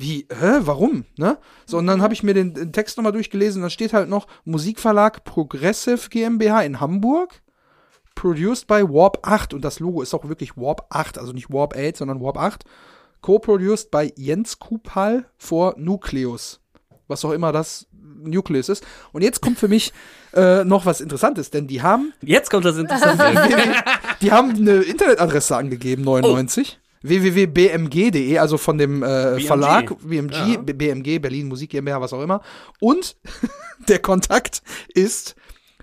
Wie, hä, warum? Ne? So, und dann habe ich mir den, den Text nochmal durchgelesen, da steht halt noch Musikverlag Progressive GmbH in Hamburg, produced by Warp 8 und das Logo ist auch wirklich Warp 8, also nicht Warp 8, sondern Warp 8. Co-produced by Jens Kupal for Nucleus. Was auch immer das Nucleus ist. Und jetzt kommt für mich äh, noch was Interessantes, denn die haben, jetzt kommt das Interessante. die haben eine Internetadresse angegeben, 99. www.bmg.de, also von dem äh, BMG. Verlag BMG, Ja. BMG, Berlin Musik GmbH, was auch immer. Und der Kontakt ist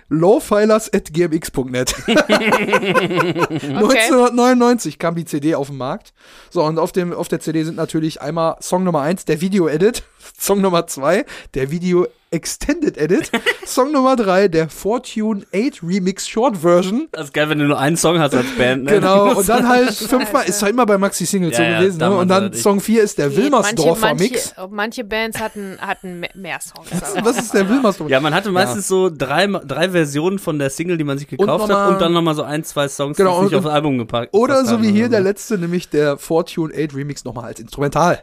lowfilers.gmx.net. 1999 kam die CD auf den Markt. So, und auf, dem, auf der CD sind natürlich einmal Song Nummer 1, der Video-Edit, Song Nummer 2, der Video Extended Edit, Song Nummer 3, der Fortune 8 Remix Short Version. Das ist geil, wenn du nur einen Song hast als Band. Ne? Genau, und dann halt fünfmal, ist halt immer bei Maxi Singles so Ja, ja, gewesen, ne? Und dann halt Song 4 ist der Wilmersdorfer manche, Mix. Manche, Bands hatten, hatten me- mehr Songs. Was ist der Wilmersdorfer? Ja, man hatte meistens so drei, drei Versionen von der Single, die man sich gekauft mal- hat und dann nochmal so ein, zwei Songs, Genau, die sich und- aufs Album gepackt Oder so wie hier oder der letzte, nämlich der Fortune 8 Remix nochmal als Instrumental.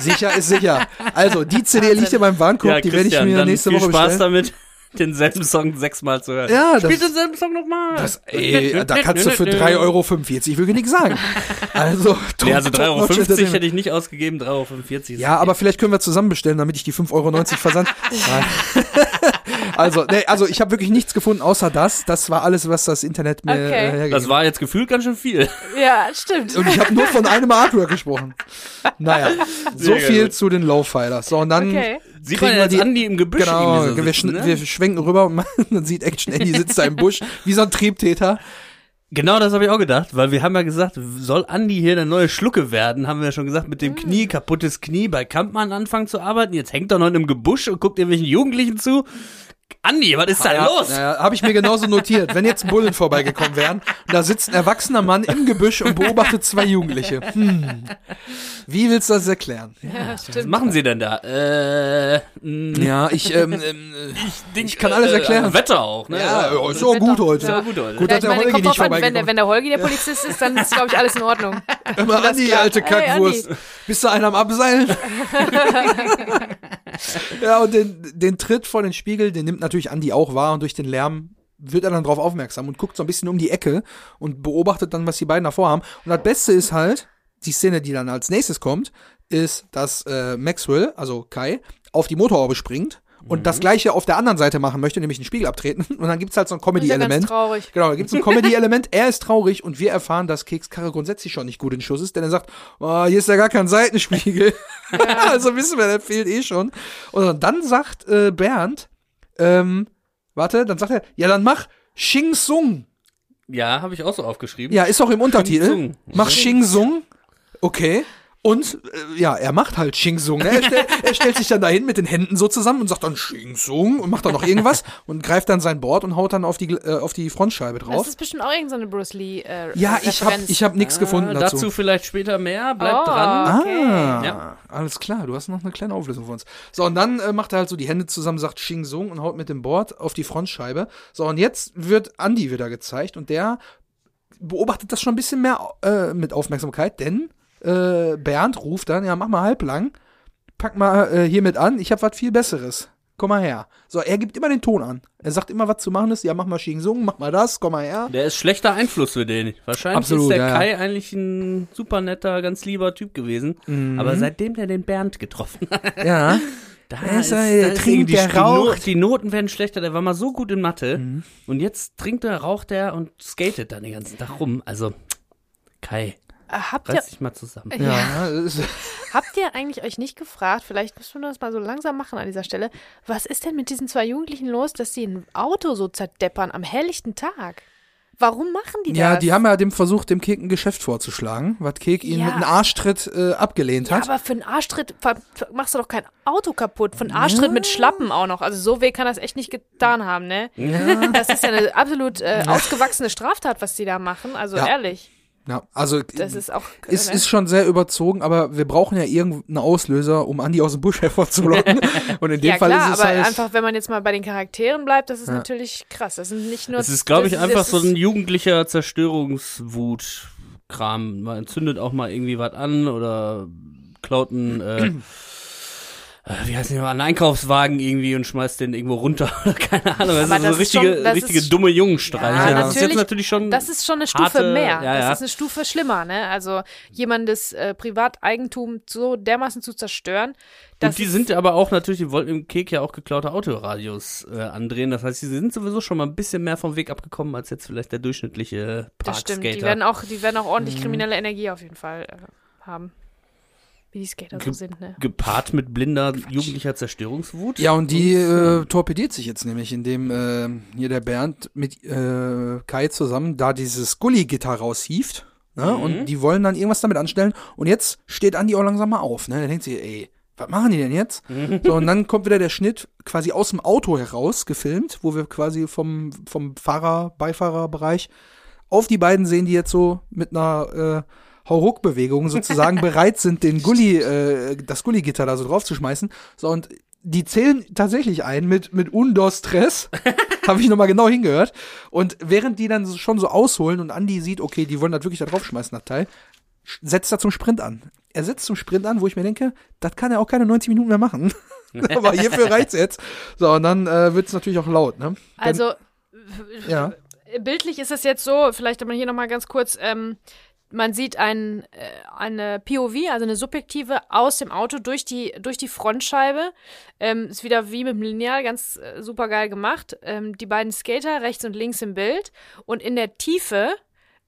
Sicher ist sicher. Also, die CD liegt in meinem Warenkorb, Ja, die werde ich mir nächste viel Woche Spaß bestellen. damit, denselben Song sechsmal zu hören. Ja, das- Spiel denselben Song nochmal. Das, ey, da kannst du für 3,45 Euro wirklich nichts sagen. Also, Nee, also top- 3,50 Euro hätte ich nicht ausgegeben, 3,45 Euro. Ja, aber vielleicht können wir zusammen bestellen, damit ich die 5,90 Euro versand. Also, nee, also ich habe wirklich nichts gefunden außer das. Das war alles, was das Internet mir Okay. äh, hergegeben Das war jetzt gefühlt ganz schön viel. Ja, stimmt. Und ich habe nur von einem Artwork gesprochen. Naja, so Sehr viel gut. zu den Lowfilers. So, und dann Okay. Sieht kriegen man wir jetzt die- Andi im Gebüsch Genau, so wir, sitzen, ne? wir schwenken rüber und man, man sieht Action Andy sitzt da im Busch, wie so ein Triebtäter. Genau das habe ich auch gedacht, weil wir haben ja gesagt, soll Andi hier der neue Schlucke werden, haben wir ja schon gesagt, mit dem Knie, kaputtes Knie, bei Kampmann anfangen zu arbeiten, jetzt hängt er noch in einem Gebusch und guckt irgendwelchen Jugendlichen zu. Andi, was ist da Ja, los? Ja, habe ich mir genauso notiert. Wenn jetzt Bullen vorbeigekommen wären da sitzt ein erwachsener Mann im Gebüsch und beobachtet zwei Jugendliche. Hm. Wie willst du das erklären? Ja, Was machen sie denn da? Äh, mh, Ja, ich, ähm, ähm, ich kann alles äh, erklären. Wetter auch, ne? ja, ja, ist auch gut heute. Ja, gut heute. Gut, ich der meine, Holgi nicht an, wenn der, wenn der Holgi der Polizist ist, dann ist, glaube ich, alles in Ordnung. Immer Andi, alte Hey, Kackwurst. Bist du einer am Abseilen? ja, und den, den Tritt vor den Spiegel, den nimmt natürlich Andi auch wahr und durch den Lärm wird er dann drauf aufmerksam und guckt so ein bisschen um die Ecke und beobachtet dann, was die beiden davor haben. Und das Beste ist halt, die Szene, die dann als nächstes kommt, ist, dass äh, Maxwell, also Kai, auf die Motorhaube springt und das gleiche auf der anderen Seite machen möchte, nämlich den Spiegel abtreten. Und dann gibt's halt so ein ja Comedy-Element. traurig. Genau, da gibt's ein Comedy-Element. Er ist traurig und wir erfahren, dass Kekskarre grundsätzlich schon nicht gut in Schuss ist, denn er sagt, oh, hier ist ja gar kein Seitenspiegel. also wissen wir, der fehlt eh schon. Und dann sagt äh, Bernd, ähm, warte, dann sagt er, ja, dann mach Xing Sung. Ja, habe ich auch so aufgeschrieben. Ja, ist auch im Untertitel. Xing Sung. Mach Xing Sung. Okay. Und äh, ja, er macht halt Xing Sung. Ne? Er, stellt, er stellt sich dann dahin mit den Händen so zusammen und sagt dann Xing Sung und macht dann noch irgendwas und greift dann sein Board und haut dann auf die, äh, auf die Frontscheibe Das drauf. ist bestimmt auch irgendeine Bruce Lee äh, Ja, ich habe ich hab nichts gefunden Äh, dazu. dazu vielleicht später mehr, bleibt Oh. dran. Okay. Ah, Ja. alles klar, du hast noch eine kleine Auflösung für uns. So, und dann äh, macht er halt so die Hände zusammen, sagt Xing Sung und haut mit dem Board auf die Frontscheibe. So, und jetzt wird Andy wieder gezeigt und der beobachtet das schon ein bisschen mehr äh, mit Aufmerksamkeit, denn äh, Bernd ruft dann, ja, mach mal halblang, pack mal äh, hier mit an, ich habe was viel Besseres. Komm mal her. So, er gibt immer den Ton an. Er sagt immer, was zu machen ist. Ja, mach mal Xing Sung, mach mal das, komm mal her. Der ist schlechter Einfluss für den. Wahrscheinlich Absolut, ist der ja, ja. Kai eigentlich ein super netter, ganz lieber Typ gewesen. Mhm. Aber seitdem der den Bernd getroffen hat, Ja. da Der ist ist, ja- da der ist trinkt, der die, No raucht. die Noten werden schlechter. Der war mal so gut in Mathe. Mhm. Und jetzt trinkt er, raucht er und skatet dann den ganzen Tag rum. Also, Kai, habt, ihr, reiß dich mal zusammen. Ja, das ist- habt ihr eigentlich euch nicht gefragt, vielleicht müssen wir das mal so langsam machen an dieser Stelle, was ist denn mit diesen zwei Jugendlichen los, dass sie ein Auto so zerdeppern am helllichten Tag? Warum machen die Ja, das? die haben ja dem versucht, dem Kek ein Geschäft vorzuschlagen, was Kek ihnen Ja. mit einem Arschtritt äh, abgelehnt ja, hat. aber für einen Arschtritt machst du doch kein Auto kaputt. Für einen Arschtritt mit Schlappen auch noch. Also so weh kann das echt nicht getan haben, ne? Das ist ja eine absolut äh, ausgewachsene Straftat, was die da machen. Also Ja. ehrlich, ja, also das ist auch. ist, ne? ist schon sehr überzogen, aber wir brauchen ja irgendeinen Auslöser, um Andi aus dem Busch hervorzulocken. Und in dem ja Fall klar, ist es aber halt. einfach, wenn man jetzt mal bei den Charakteren bleibt, das ist Ja. natürlich krass. Das sind nicht nur. Das ist, glaube ich, das einfach das so ein jugendlicher Zerstörungswut-Kram. Man zündet auch mal irgendwie was an oder klaut äh, äh, wie heißt nicht, einen Einkaufswagen irgendwie und schmeißt den irgendwo runter oder keine Ahnung. Das Aber ist das so richtige, schon- das richtige ist- dumme Jungenstreiche. Ja, das ist jetzt natürlich- schon. Das ist schon eine Stufe harte- mehr. ja, das ja. ist eine Stufe schlimmer, ne? Also jemandes äh, Privateigentum so dermaßen zu zerstören. Das und die sind aber auch natürlich, die wollten im Kek ja auch geklaute Autoradios äh, andrehen. Das heißt, sie sind sowieso schon mal ein bisschen mehr vom Weg abgekommen als jetzt vielleicht der durchschnittliche Das stimmt. Parkskater. Die werden auch, die werden auch ordentlich Mhm. kriminelle Energie auf jeden Fall äh, haben. Wie die Skater so Ge- sind, ne? gepaart mit blinder jugendlicher Zerstörungswut. ja, und die äh, torpediert sich jetzt nämlich, indem äh, hier der Bernd mit äh, Kai zusammen da dieses Gully-Gitter raushieft. Ne? Mhm. Und die wollen dann irgendwas damit anstellen. Und jetzt steht Andi auch langsam mal auf. Ne? Der denkt sich, ey, was machen die denn jetzt? So, und dann kommt wieder der Schnitt quasi aus dem Auto heraus gefilmt, wo wir quasi vom, vom Fahrer, Beifahrerbereich auf die beiden sehen, die jetzt so mit einer äh, Hauruck-Bewegung sozusagen bereit sind, den Gully, äh, das Gully-Gitter da so draufzuschmeißen. So, und die zählen tatsächlich ein mit, mit Undor-Stress. Habe ich nochmal genau hingehört. Und während die dann schon so ausholen und Andi sieht, okay, die wollen das wirklich da draufschmeißen, das Teil, setzt er zum Sprint an. Er setzt zum Sprint an, wo ich mir denke, das kann er auch keine 90 Minuten mehr machen. Aber hierfür reicht's jetzt. So, und dann äh, wird's natürlich auch laut, ne? Dann- Also ja. bildlich ist es jetzt so, vielleicht aber hier nochmal ganz kurz, ähm, man sieht ein, äh, eine POV, also eine subjektive aus dem Auto durch die, durch die Frontscheibe. Ähm, ist wieder wie mit dem Lineal, ganz äh, super geil gemacht. Ähm, die beiden Skater rechts und links im Bild. Und in der Tiefe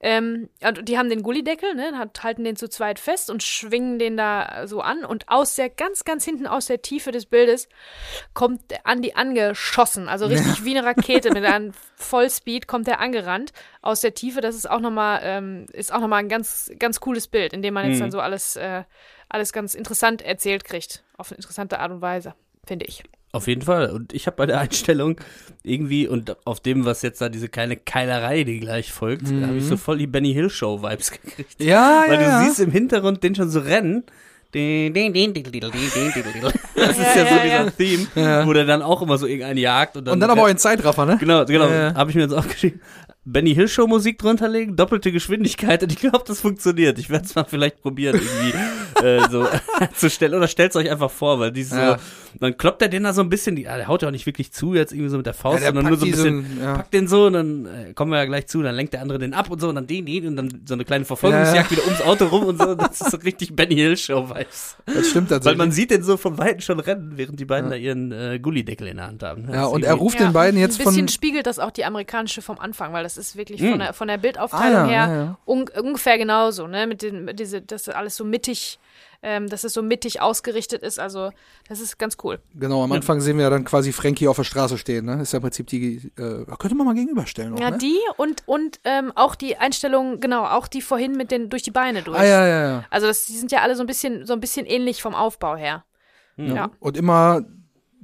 Ähm, also die haben den Gullideckel, ne, halten den zu zweit fest und schwingen den da so an. Und aus der, ganz, ganz hinten aus der Tiefe des Bildes kommt Andi angeschossen. Also richtig wie eine Rakete mit einem Vollspeed kommt der angerannt aus der Tiefe. Das ist auch nochmal, ähm, ist auch nochmal ein ganz, ganz cooles Bild, in dem man jetzt dann so alles, äh, alles ganz interessant erzählt kriegt. Auf eine interessante Art und Weise, finde ich. Auf jeden Fall. Und ich habe bei der Einstellung irgendwie und auf dem, was jetzt da diese kleine Keilerei, die gleich folgt, habe ich so voll die Benny Hill Show Vibes gekriegt. Ja, Weil ja, ja. du siehst im Hintergrund den schon so rennen. Das ist ja, Ja, so ja, ja. dieser Theme, wo der dann auch immer so irgendeinen jagt. Und dann, Und dann aber auch in Zeitraffer, ne? Genau, genau. Ja, ja. Habe ich mir jetzt aufgeschrieben. Benny Hill Show Musik drunter legen, doppelte Geschwindigkeit und ich glaube, das funktioniert. Ich werde es mal vielleicht probieren, irgendwie äh, so zu stellen. Oder stellt euch einfach vor, weil die so, Ja. dann kloppt er den da so ein bisschen, die, ah, der haut ja auch nicht wirklich zu, jetzt irgendwie so mit der Faust, Ja, der sondern nur packt so ein bisschen, diesen- ja. packt den so und dann äh, kommen wir ja gleich zu, dann lenkt der andere den ab und so und dann den, den und dann so eine kleine Verfolgungsjagd wieder ums Auto rum und so. Das ist so richtig Benny Hill Show Vibes. Das stimmt Weil tatsächlich. man sieht den so vom Weiten schon rennen, während die beiden da ihren äh, Gullideckel in der Hand haben. Das ja, und er ruft den beiden jetzt Ein bisschen von. spiegelt das auch die amerikanische vom Anfang, weil das ist wirklich Mm. von, der, von der Bildaufteilung Ah, ja, her ja, ja. Un, ungefähr genauso, ne? Mit den, mit diese, dass das alles so mittig, ähm, dass es so mittig ausgerichtet ist. Also, das ist ganz cool. Genau, am Anfang sehen wir ja dann quasi Frankie auf der Straße stehen, ne? Ist ja im Prinzip die. Äh, könnte man mal gegenüberstellen, auch, Ja, ne? die und, und ähm, auch die Einstellung, genau, auch die vorhin mit den durch die Beine durch. Ah, ja, ja, ja. Also das, die sind ja alle so ein bisschen, so ein bisschen ähnlich vom Aufbau her. Ja. Und immer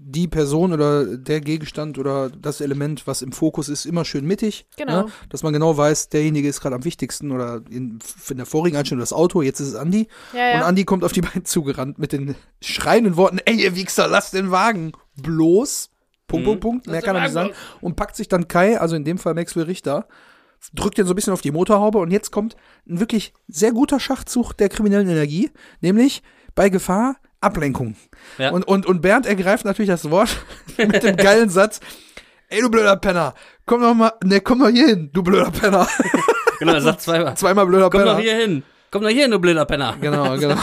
die Person oder der Gegenstand oder das Element, was im Fokus ist, immer schön mittig. Genau. Ne? Dass man genau weiß, derjenige ist gerade am wichtigsten oder in, in der vorigen Einstellung das Auto, jetzt ist es Andi. Ja, ja. Und Andi kommt auf die beiden zugerannt mit den schreienden Worten, ey, ihr Wichser, lasst den Wagen bloß. Punkt, Punkt, Punkt, mehr kann er nicht sagen. Und packt sich dann Kai, also in dem Fall Maxwell Richter, drückt den so ein bisschen auf die Motorhaube und jetzt kommt ein wirklich sehr guter Schachzug der kriminellen Energie, nämlich bei Gefahr Ablenkung. Ja. Und, und, und Bernd ergreift natürlich das Wort mit dem geilen Satz, ey du blöder Penner, komm doch mal, ne, komm doch hier hin, du blöder Penner. Genau, er sagt zweimal. Zweimal blöder Komm Penner. doch hier hin. Komm doch hier hin, du blinder Penner. Genau, genau.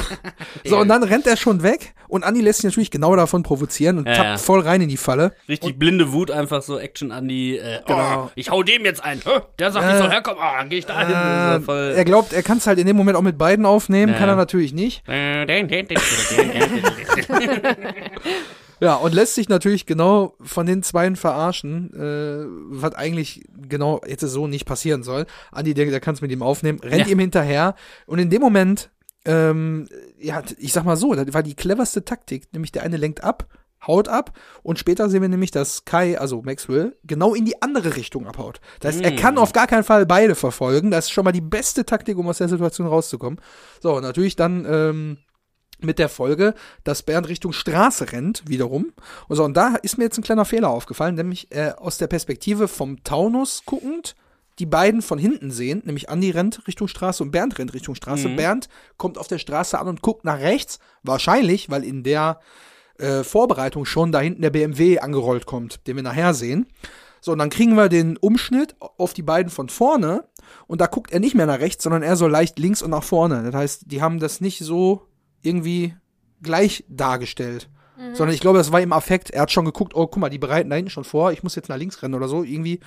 So, und dann rennt er schon weg und Andi lässt sich natürlich genau davon provozieren und Ja, tappt ja. voll rein in die Falle. Richtig blinde Wut, einfach so Action an die, äh, Genau. oh, ich hau dem jetzt ein. Hä? Der sagt, ich soll herkommen. Ah, dann geh ich da hin. Äh, So voll- er glaubt, er kann es halt in dem Moment auch mit beiden aufnehmen, Ja. kann er natürlich nicht. Ja, und lässt sich natürlich genau von den Zweien verarschen, äh, was eigentlich genau jetzt so nicht passieren soll. Andi denkt, er kann es mit ihm aufnehmen, rennt Ja. ihm hinterher und in dem Moment, ähm, ja, ich sag mal so, das war die cleverste Taktik, nämlich der eine lenkt ab, haut ab und später sehen wir nämlich, dass Kai, also Maxwell, genau in die andere Richtung abhaut. Das heißt, er kann auf gar keinen Fall beide verfolgen. Das ist schon mal die beste Taktik, um aus der Situation rauszukommen. So, und natürlich dann ähm, mit der Folge, dass Bernd Richtung Straße rennt, wiederum. Und so, und da ist mir jetzt ein kleiner Fehler aufgefallen, nämlich äh, aus der Perspektive vom Taunus guckend, die beiden von hinten sehen, nämlich Andi rennt Richtung Straße und Bernd rennt Richtung Straße. Bernd kommt auf der Straße an und guckt nach rechts, wahrscheinlich, weil in der äh, Vorbereitung schon da hinten der BMW angerollt kommt, den wir nachher sehen. So, und dann kriegen wir den Umschnitt auf die beiden von vorne und da guckt er nicht mehr nach rechts, sondern er so leicht links und nach vorne. Das heißt, die haben das nicht so irgendwie gleich dargestellt. Sondern ich glaube, das war im Affekt. Er hat schon geguckt, oh, guck mal, die bereiten da hinten schon vor, ich muss jetzt nach links rennen oder so. Irgendwie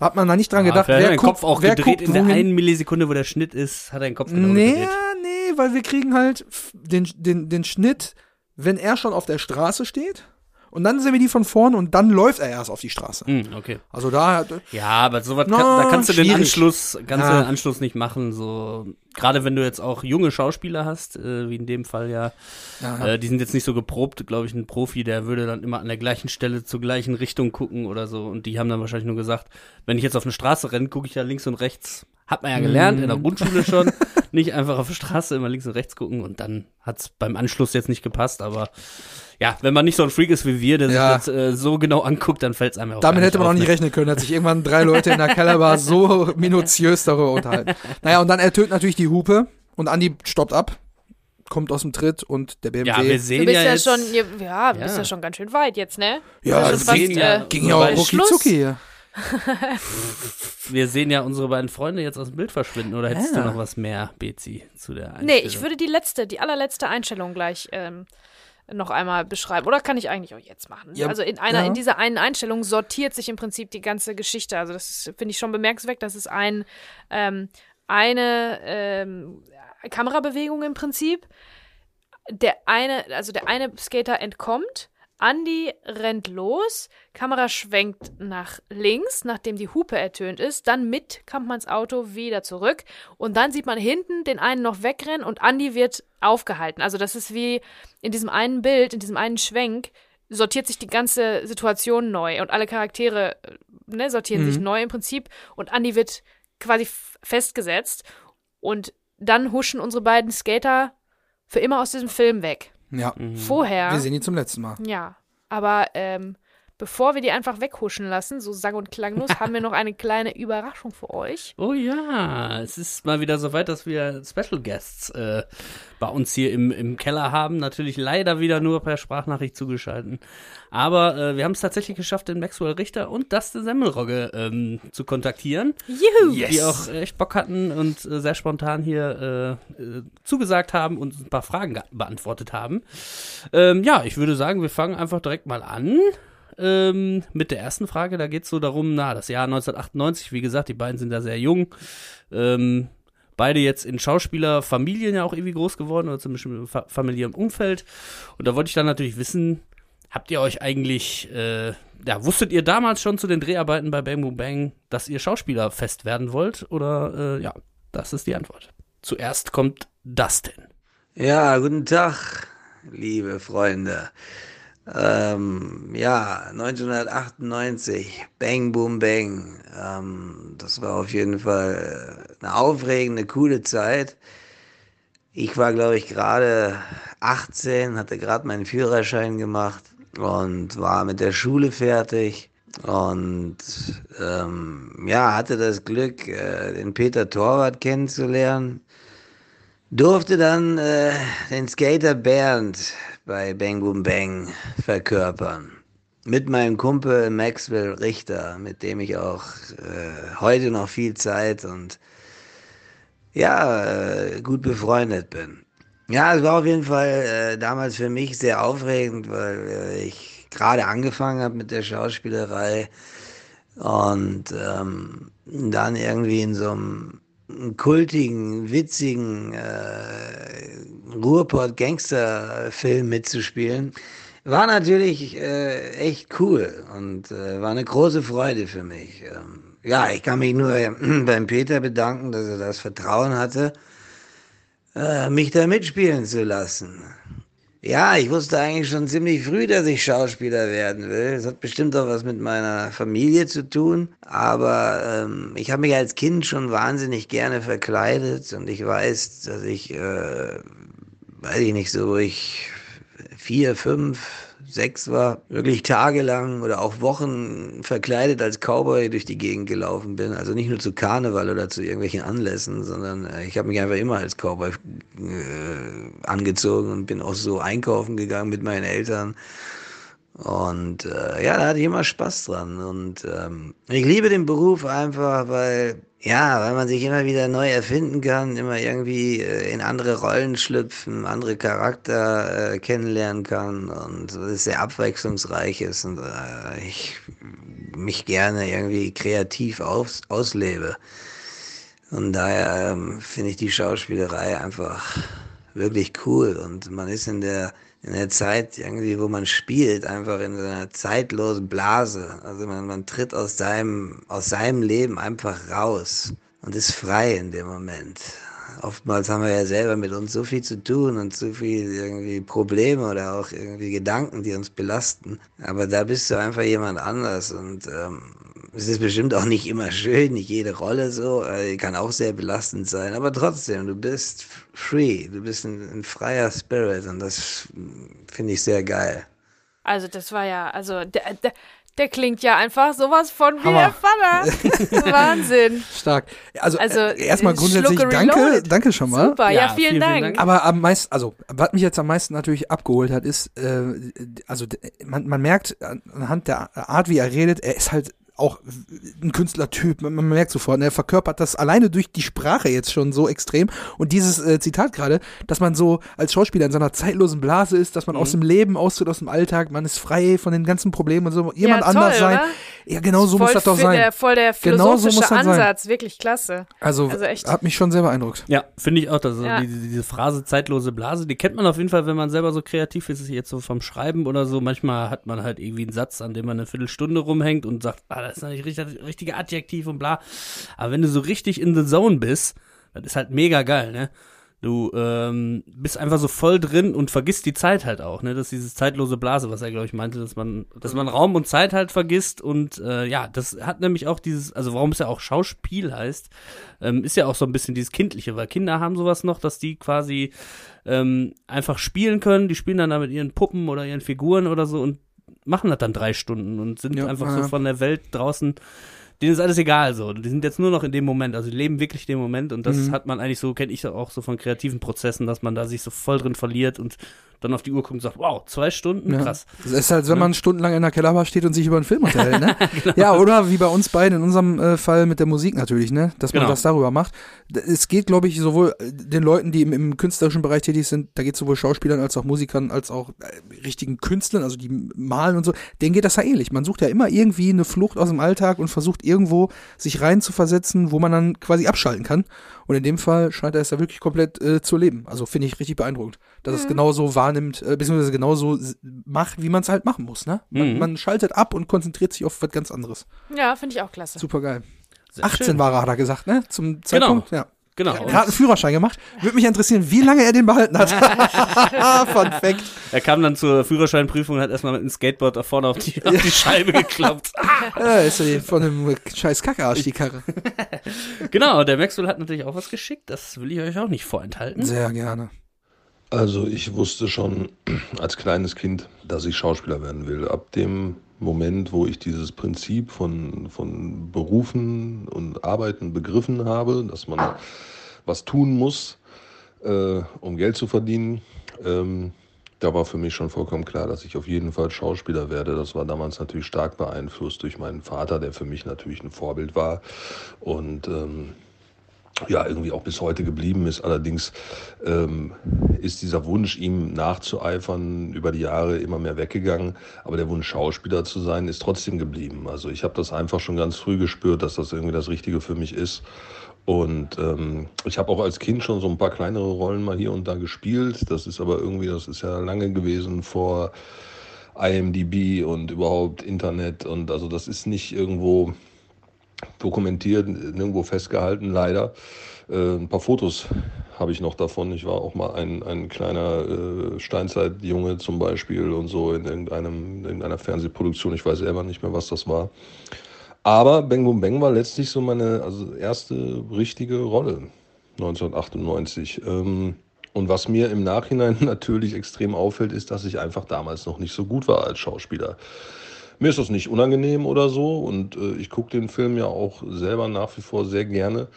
hat man da nicht dran gedacht, Ah, wer hat wer den guckt, Kopf auch wer gedreht guckt in der einen Millisekunde, wo der Schnitt ist, hat er den Kopf genau Nee, gedreht. nee, weil wir kriegen halt den, den, den Schnitt, wenn er schon auf der Straße steht. Und dann sehen wir die von vorne und dann läuft er erst auf die Straße. Hm, okay. Also da, Ja, aber sowas Na, kann, da kannst du den. Anschluss, kannst Ja. du den Anschluss nicht machen. So gerade wenn du jetzt auch junge Schauspieler hast, äh, wie in dem Fall ja. Äh, die sind jetzt nicht so geprobt, glaube ich, ein Profi, der würde dann immer an der gleichen Stelle zur gleichen Richtung gucken oder so. Und die haben dann wahrscheinlich nur gesagt, wenn ich jetzt auf eine Straße renne, gucke ich ja links und rechts. Hat man ja gelernt, Mhm. in der Grundschule schon. nicht einfach auf der Straße immer links und rechts gucken und dann hat's beim Anschluss jetzt nicht gepasst, aber ja, wenn man nicht so ein Freak ist wie wir, der Ja. sich das äh, so genau anguckt, dann fällt's einem ja auch damit hätte man auch nicht ne? rechnen können, hat sich irgendwann drei Leute in der Kellerbar so minutiös darüber unterhalten. Naja, und dann ertönt natürlich die Hupe und Andi stoppt ab, kommt aus dem Tritt und der BMW. Ja, wir Du sehen bist ja, ja, jetzt, schon, ja, du bist Ja. ja schon ganz schön weit jetzt, ne? Ja, das ist fast, ja- äh, ging ja auch rucki hier. wir sehen ja unsere beiden Freunde jetzt aus dem Bild verschwinden. Oder hättest Ja. du noch was mehr, Bezi, zu der Einstellung? Nee, ich würde die letzte, die allerletzte Einstellung gleich ähm, noch einmal beschreiben. Oder kann ich eigentlich auch jetzt machen? Ja, also in einer, ja. in dieser einen Einstellung sortiert sich im Prinzip die ganze Geschichte. Also das finde ich schon bemerkenswert, dass es ein, ähm, eine ähm, Kamerabewegung im Prinzip. Der eine, also der eine Skater entkommt, Andy rennt los, Kamera schwenkt nach links, nachdem die Hupe ertönt ist, dann mit Kampmanns Auto wieder zurück und dann sieht man hinten den einen noch wegrennen und Andy wird aufgehalten. Also das ist wie in diesem einen Bild, in diesem einen Schwenk, sortiert sich die ganze Situation neu und alle Charaktere ne, sortieren mhm. sich neu im Prinzip und Andy wird quasi festgesetzt und dann huschen unsere beiden Skater für immer aus diesem Film weg. Ja. Mhm. Vorher. Wir sehen ihn zum letzten Mal. Ja. Aber ähm, bevor wir die einfach weghuschen lassen, so sang- und klanglos, haben wir noch eine kleine Überraschung für euch. Oh ja, es ist mal wieder soweit, dass wir Special Guests äh, bei uns hier im, im Keller haben. Natürlich leider wieder nur per Sprachnachricht zugeschalten. Aber äh, wir haben es tatsächlich geschafft, den Maxwell Richter und Dustin Semmelrogge ähm, zu kontaktieren. Juhu! Yes. Die auch echt Bock hatten und äh, sehr spontan hier äh, äh, zugesagt haben und ein paar Fragen beantwortet haben. Ähm, ja, ich würde sagen, wir fangen einfach direkt mal an ähm, mit der ersten Frage. Da geht es so darum, na, das Jahr 1998, wie gesagt, die beiden sind da sehr jung. Ähm, beide jetzt in Schauspielerfamilien ja auch irgendwie groß geworden oder zumindest im fa familiären Umfeld. Und da wollte ich dann natürlich wissen, habt ihr euch eigentlich, äh, ja, wusstet ihr damals schon zu den Dreharbeiten bei Bang Boom Bang, dass ihr Schauspieler fest werden wollt? Oder äh, ja, das ist die Antwort. Zuerst kommt Dustin. Ja, guten Tag, liebe Freunde. Ähm, ja, 1998, Bang Boom Bang. Ähm, das war auf jeden Fall eine aufregende, coole Zeit. Ich war, glaube ich, gerade 18, hatte gerade meinen Führerschein gemacht und war mit der Schule fertig. Und ähm, ja, hatte das Glück, äh, den Peter Torwart kennenzulernen. Durfte dann äh, den Skater Bernd bei Bang Boom Bang verkörpern. Mit meinem Kumpel Maxwell Richter, mit dem ich auch äh, heute noch viel Zeit und ja, äh, gut befreundet bin. Ja, es war auf jeden Fall äh, damals für mich sehr aufregend, weil äh, ich gerade angefangen habe mit der Schauspielerei und ähm, dann irgendwie in so einem kultigen, witzigen äh, Ruhrpott-Gangster-Film mitzuspielen, war natürlich äh, echt cool und äh, war eine große Freude für mich. Ähm, ja, ich kann mich nur beim Peter bedanken, dass er das Vertrauen hatte, äh, mich da mitspielen zu lassen. Ja, ich wusste eigentlich schon ziemlich früh, dass ich Schauspieler werden will. Das hat bestimmt auch was mit meiner Familie zu tun. Aber ähm, ich habe mich als Kind schon wahnsinnig gerne verkleidet und ich weiß, dass ich, äh, weiß ich nicht, so ich vier, fünf, sechs war, wirklich tagelang oder auch Wochen verkleidet als Cowboy durch die Gegend gelaufen bin. Also nicht nur zu Karneval oder zu irgendwelchen Anlässen, sondern äh, ich habe mich einfach immer als Cowboy äh, angezogen und bin auch so einkaufen gegangen mit meinen Eltern. Und äh, ja, da hatte ich immer Spaß dran. Und ähm, ich liebe den Beruf einfach, weil ja, weil man sich immer wieder neu erfinden kann, immer irgendwie äh, in andere Rollen schlüpfen, andere Charakter äh, kennenlernen kann und es sehr abwechslungsreich ist und äh, ich mich gerne irgendwie kreativ aus, auslebe. Und daher ähm, finde ich die Schauspielerei einfach wirklich cool und man ist in der in der Zeit irgendwie, wo man spielt, einfach in so einer zeitlosen Blase. Also man, man tritt aus seinem, aus seinem Leben einfach raus und ist frei in dem Moment. Oftmals haben wir ja selber mit uns so viel zu tun und so viel irgendwie Probleme oder auch irgendwie Gedanken, die uns belasten. Aber da bist du einfach jemand anders und ähm, es ist bestimmt auch nicht immer schön, nicht jede Rolle so, äh, kann auch sehr belastend sein, aber trotzdem, du bist free, du bist ein, ein freier Spirit und das finde ich sehr geil. Also das war ja, also der, der, der klingt ja einfach sowas von wie Hammer. der Vater. Wahnsinn. Stark. Also, also äh, erstmal grundsätzlich danke, danke schon mal. Super, ja, ja vielen, vielen, Dank. Dank. Aber am meisten, also was mich jetzt am meisten natürlich abgeholt hat, ist, äh, also man, man merkt anhand der Art, wie er redet, er ist halt auch ein Künstlertyp, man, man merkt sofort, er verkörpert das alleine durch die Sprache jetzt schon so extrem. Und dieses äh, Zitat gerade, dass man so als Schauspieler in seiner zeitlosen Blase ist, dass man mhm. aus dem Leben austritt, aus dem Alltag, man ist frei von den ganzen Problemen und so, jemand ja, toll, anders sein. Oder? Ja, genau so muss das doch sein. Der, voll der philosophische genau so Ansatz, sein. wirklich klasse. Also, also echt. hat mich schon sehr beeindruckt. Ja, finde ich auch, dass ja. diese, diese Phrase zeitlose Blase, die kennt man auf jeden Fall, wenn man selber so kreativ ist, jetzt so vom Schreiben oder so. Manchmal hat man halt irgendwie einen Satz, an dem man eine Viertelstunde rumhängt und sagt, ah, das ist nicht richtig, richtige Adjektiv und bla. Aber wenn du so richtig in the zone bist, das ist halt mega geil, ne? Du ähm, bist einfach so voll drin und vergisst die Zeit halt auch, ne? Das ist dieses zeitlose Blase, was er, glaube ich, meinte, dass man, dass man Raum und Zeit halt vergisst und äh, ja, das hat nämlich auch dieses, also warum es ja auch Schauspiel heißt, ähm, ist ja auch so ein bisschen dieses Kindliche, weil Kinder haben sowas noch, dass die quasi ähm, einfach spielen können, die spielen dann da mit ihren Puppen oder ihren Figuren oder so und machen das dann drei Stunden und sind ja, einfach ja. so von der Welt draußen denen ist alles egal so. Die sind jetzt nur noch in dem Moment, also die leben wirklich den Moment und das mhm. hat man eigentlich so, kenne ich auch so von kreativen Prozessen, dass man da sich so voll drin verliert und dann auf die Uhr guckt und sagt, wow, zwei Stunden, ja. krass. Das ist halt, wenn man stundenlang in der Kellerbar steht und sich über einen Film unterhält, ne? genau. Ja, oder wie bei uns beiden in unserem äh, Fall mit der Musik natürlich, ne? Dass man genau. das darüber macht. Es geht, glaube ich, sowohl äh, den Leuten, die im, im, künstlerischen Bereich tätig sind, da geht es sowohl Schauspielern als auch Musikern, als auch äh, richtigen Künstlern, also die malen und so, denen geht das ja ähnlich. Man sucht ja immer irgendwie eine Flucht aus dem Alltag und versucht irgendwo sich rein zu versetzen, wo man dann quasi abschalten kann. Und in dem Fall scheint er es ja wirklich komplett äh, zu leben. Also finde ich richtig beeindruckend, dass mhm. es genauso wahrnimmt, äh, beziehungsweise genauso macht, wie man es halt machen muss. Ne? Man, mhm. man, schaltet ab und konzentriert sich auf was ganz anderes. Ja, finde ich auch klasse. Super geil. 18 schön. war er, hat er gesagt, ne? Zum Zeitpunkt. Genau. Ja. Genau. Er hat einen Führerschein gemacht. Würde mich interessieren, wie lange er den behalten hat. Fun Fact. Er kam dann zur Führerscheinprüfung und hat erstmal mit einem Skateboard da vorne auf die, auf die Scheibe gekloppt. ja, ist ja von einem scheiß Kackearsch die Karre. genau, der Maxwell hat natürlich auch was geschickt. Das will ich euch auch nicht vorenthalten. Sehr gerne. Also ich wusste schon als kleines Kind, dass ich Schauspieler werden will. Ab dem Moment, wo ich dieses Prinzip von, von Berufen und Arbeiten begriffen habe, dass man was tun muss, äh, um Geld zu verdienen, ähm, da war für mich schon vollkommen klar, dass ich auf jeden Fall Schauspieler werde. Das war damals natürlich stark beeinflusst durch meinen Vater, der für mich natürlich ein Vorbild war. Und ähm, ja irgendwie auch bis heute geblieben ist. Allerdings ähm, ist dieser Wunsch, ihm nachzueifern, über die Jahre immer mehr weggegangen. Aber der Wunsch, Schauspieler zu sein, ist trotzdem geblieben. Also ich habe das einfach schon ganz früh gespürt, dass das irgendwie das Richtige für mich ist. Und ähm, ich habe auch als Kind schon so ein paar kleinere Rollen mal hier und da gespielt. Das ist aber irgendwie, das ist ja lange gewesen vor IMDB und überhaupt Internet. Und also das ist nicht irgendwo dokumentiert, nirgendwo festgehalten, leider. Äh, ein paar Fotos habe ich noch davon. Ich war auch mal ein, ein kleiner äh, Steinzeitjunge zum Beispiel und so in irgendeinem, in irgendeiner Fernsehproduktion. Ich weiß selber nicht mehr, was das war. Aber Bang Boom Bang war letztlich so meine also erste richtige Rolle 1998. Ähm, und was mir im Nachhinein natürlich extrem auffällt, ist, dass ich einfach damals noch nicht so gut war als Schauspieler. Mir ist das nicht unangenehm oder so und äh, ich gucke den Film ja auch selber nach wie vor sehr gerne.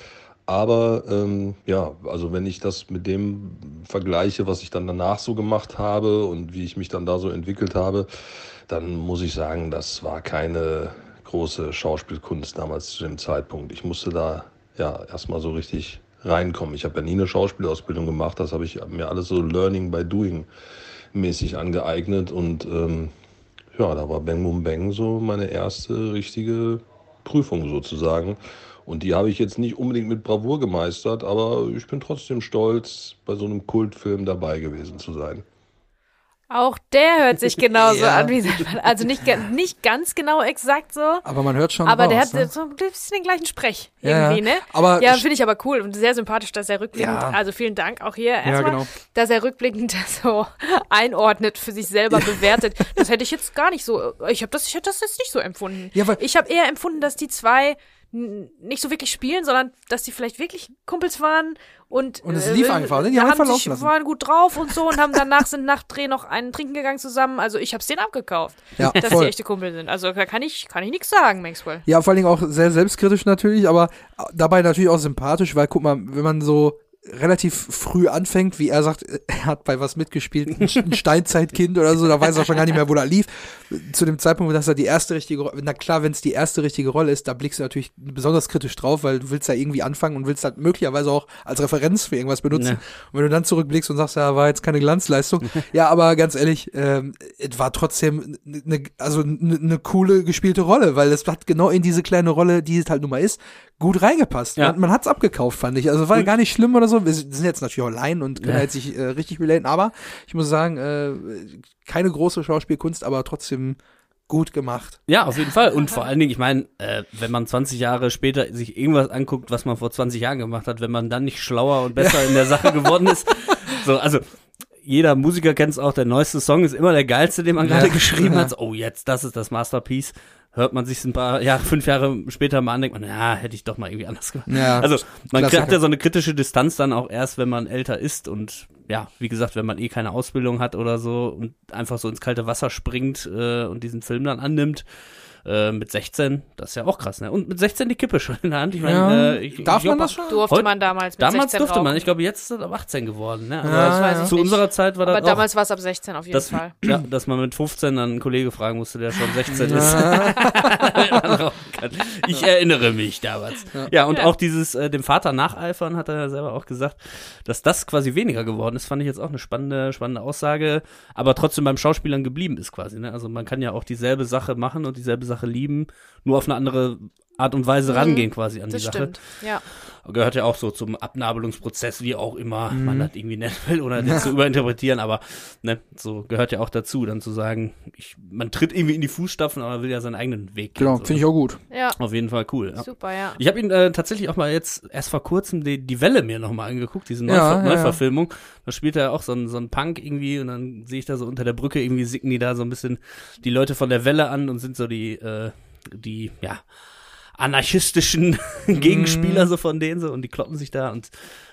Aber ähm, ja, also wenn ich das mit dem vergleiche, was ich dann danach so gemacht habe und wie ich mich dann da so entwickelt habe, dann muss ich sagen, das war keine große Schauspielkunst damals zu dem Zeitpunkt. Ich musste da ja erstmal so richtig reinkommen. Ich habe ja nie eine Schauspielausbildung gemacht, das habe ich mir alles so Learning by Doing mäßig angeeignet und ähm, ja, da war Bang Boom Bang so meine erste richtige Prüfung sozusagen. Und die habe ich jetzt nicht unbedingt mit Bravour gemeistert, aber ich bin trotzdem stolz, bei so einem Kultfilm dabei gewesen zu sein. Auch der hört sich genauso ja. an wie sein Also nicht, nicht ganz genau exakt so. Aber man hört schon. Aber raus, der hat ne? so ein bisschen den gleichen Sprech ja, irgendwie, ne? Aber ja, finde ich aber cool und sehr sympathisch, dass er rückblickend, ja. also vielen Dank auch hier erstmal, genau. dass er rückblickend so einordnet, für sich selber bewertet. Das hätte ich jetzt gar nicht so, ich habe das, ich hätte das jetzt nicht so empfunden. Ja, weil ich habe eher empfunden, dass die zwei nicht so wirklich spielen, sondern dass die vielleicht wirklich Kumpels waren und, und es äh, lief einfach, ne? Die haben, haben sich, waren gut drauf und so und haben danach sind nach Dreh noch einen trinken gegangen zusammen. Also ich hab's denen abgekauft, ja, dass voll. die echte Kumpel sind. Also da kann ich kann ich nichts sagen, Maxwell. Ja, vor allen Dingen auch sehr selbstkritisch natürlich, aber dabei natürlich auch sympathisch, weil guck mal, wenn man so relativ früh anfängt, wie er sagt, er hat bei was mitgespielt, ein Steinzeitkind oder so, da weiß er schon gar nicht mehr, wo er lief. Zu dem Zeitpunkt, dass er die erste richtige Rolle, na klar, wenn es die erste richtige Rolle ist, da blickst du natürlich besonders kritisch drauf, weil du willst ja irgendwie anfangen und willst halt möglicherweise auch als Referenz für irgendwas benutzen. Ja. Und wenn du dann zurückblickst und sagst, ja, war jetzt keine Glanzleistung. ja, aber ganz ehrlich, ähm, es war trotzdem eine, also eine ne coole gespielte Rolle, weil es hat genau in diese kleine Rolle, die es halt nun mal ist, gut reingepasst. Ja. Man, man hat's abgekauft, fand ich. Also war gar nicht schlimm oder so. Wir sind jetzt natürlich auch Laien und können ja. jetzt nicht äh, richtig relaten, aber ich muss sagen, äh, keine große Schauspielkunst, aber trotzdem gut gemacht. Ja, auf jeden Fall. Und vor allen Dingen, ich meine, äh, wenn man 20 Jahre später sich irgendwas anguckt, was man vor 20 Jahren gemacht hat, wenn man dann nicht schlauer und besser in der Sache geworden ist. So, also jeder Musiker kennt es auch, der neueste Song ist immer der geilste, den man gerade ja. geschrieben hat. Oh, jetzt, das ist das Masterpiece hört man sich ein paar Jahre, fünf Jahre später mal an, denkt man, ja, hätte ich doch mal irgendwie anders gemacht. Ja, also man Klassiker. hat ja so eine kritische Distanz dann auch erst, wenn man älter ist und ja, wie gesagt, wenn man eh keine Ausbildung hat oder so und einfach so ins kalte Wasser springt äh, und diesen Film dann annimmt, äh, mit 16, das ist ja auch krass, ne? Und mit 16 die Kippe schon in der Hand. Ich meine, ja. äh, ich, Darf ich man das schon? Durfte man damals mit Damals 16 durfte rauchen. man. Ich glaube, jetzt ist es ab 18 geworden, ne? Also ja, ja. zu unserer Zeit war das Aber damals war es ab 16 auf jeden das, Fall. Ja, dass man mit 15 dann einen Kollege fragen musste, der schon 16 ist. ich erinnere mich damals. Ja, und auch dieses äh, dem Vater nacheifern, hat er ja selber auch gesagt, dass das quasi weniger geworden ist, fand ich jetzt auch eine spannende, spannende Aussage, aber trotzdem beim Schauspielern geblieben ist quasi, ne? Also man kann ja auch dieselbe Sache machen und dieselbe Sache lieben nur auf eine andere Art und Weise rangehen mhm, quasi an die Sache. Stimmt, ja. Gehört ja auch so zum Abnabelungsprozess, wie auch immer mhm. man das irgendwie nennen will oder das zu überinterpretieren, aber ne, so gehört ja auch dazu, dann zu sagen, ich, man tritt irgendwie in die Fußstapfen, aber will ja seinen eigenen Weg gehen. Genau, so. finde ich auch gut. Ja. Auf jeden Fall cool. Ja. Super, ja. Ich habe ihn äh, tatsächlich auch mal jetzt erst vor kurzem die, die Welle mir nochmal angeguckt, diese Neuver ja, Neuverfilmung. Da spielt er auch so ein, so ein Punk irgendwie und dann sehe ich da so unter der Brücke irgendwie sicken die da so ein bisschen die Leute von der Welle an und sind so die äh, die, ja, anarchistischen Gegenspieler so von denen so und die kloppen sich da und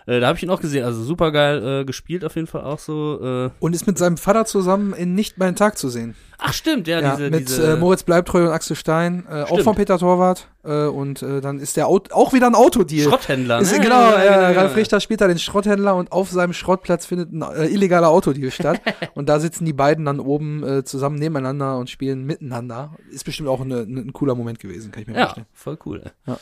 äh, da habe ich ihn auch gesehen, also super geil äh, gespielt auf jeden Fall auch so. Äh. Und ist mit seinem Vater zusammen in Nicht meinen Tag zu sehen. Ach stimmt, ja. ja diese, mit diese äh, Moritz Bleibtreu und Axel Stein, äh, auch von Peter Torwart. Äh, und äh, dann ist der Auto, auch wieder ein Autodeal. Schrotthändler. Ist, ne? Genau, ja, ja, genau, Ralf Richter spielt da den Schrotthändler und auf seinem Schrottplatz findet ein äh, illegaler Autodeal statt. und da sitzen die beiden dann oben äh, zusammen nebeneinander und spielen miteinander. Ist bestimmt auch eine, ein cooler Moment gewesen, kann ich mir ja, vorstellen. Voll cool. Ja.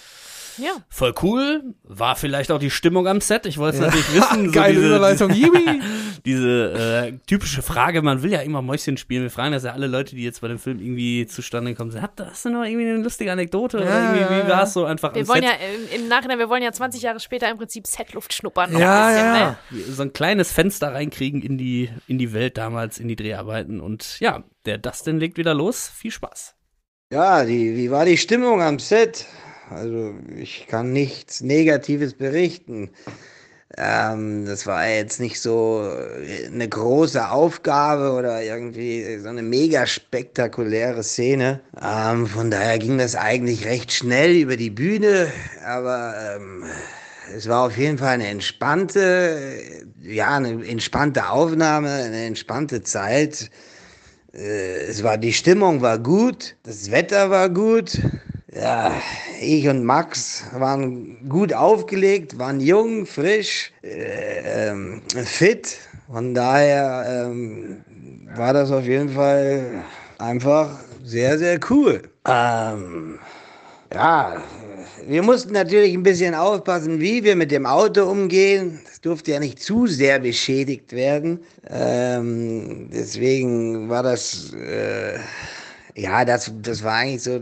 Ja. Voll cool. War vielleicht auch die Stimmung am Set. Ich wollte es ja. natürlich wissen. So Geile diese, Überleitung. Diese, diese äh, typische Frage, man will ja immer Mäuschen spielen. Wir fragen das ja alle Leute, die jetzt bei dem Film irgendwie zustande gekommen sind. Habt, hast du noch irgendwie eine lustige Anekdote? Ja, oder irgendwie, wie war es so einfach Wir wollen Set? ja im Nachhinein, wir wollen ja 20 Jahre später im Prinzip Setluft schnuppern. Ja, bisschen, ja. Ne? So ein kleines Fenster reinkriegen in die, in die Welt damals, in die Dreharbeiten. Und ja, der Dustin legt wieder los. Viel Spaß. Ja, die, wie war die Stimmung am Set? Also ich kann nichts Negatives berichten. Ähm, das war jetzt nicht so äh, eine große Aufgabe oder irgendwie so eine mega spektakuläre Szene. Ähm, von daher ging das eigentlich recht schnell über die Bühne, aber ähm, es war auf jeden Fall eine entspannte, ja, eine entspannte Aufnahme, eine entspannte Zeit. Äh, es war, die Stimmung war gut, das Wetter war gut. Ja, ich und Max waren gut aufgelegt, waren jung, frisch, äh, ähm, fit. Von daher ähm, war das auf jeden Fall einfach sehr, sehr cool. Ähm, ja, wir mussten natürlich ein bisschen aufpassen, wie wir mit dem Auto umgehen. Es durfte ja nicht zu sehr beschädigt werden. Ähm, deswegen war das, äh, ja, das, das war eigentlich so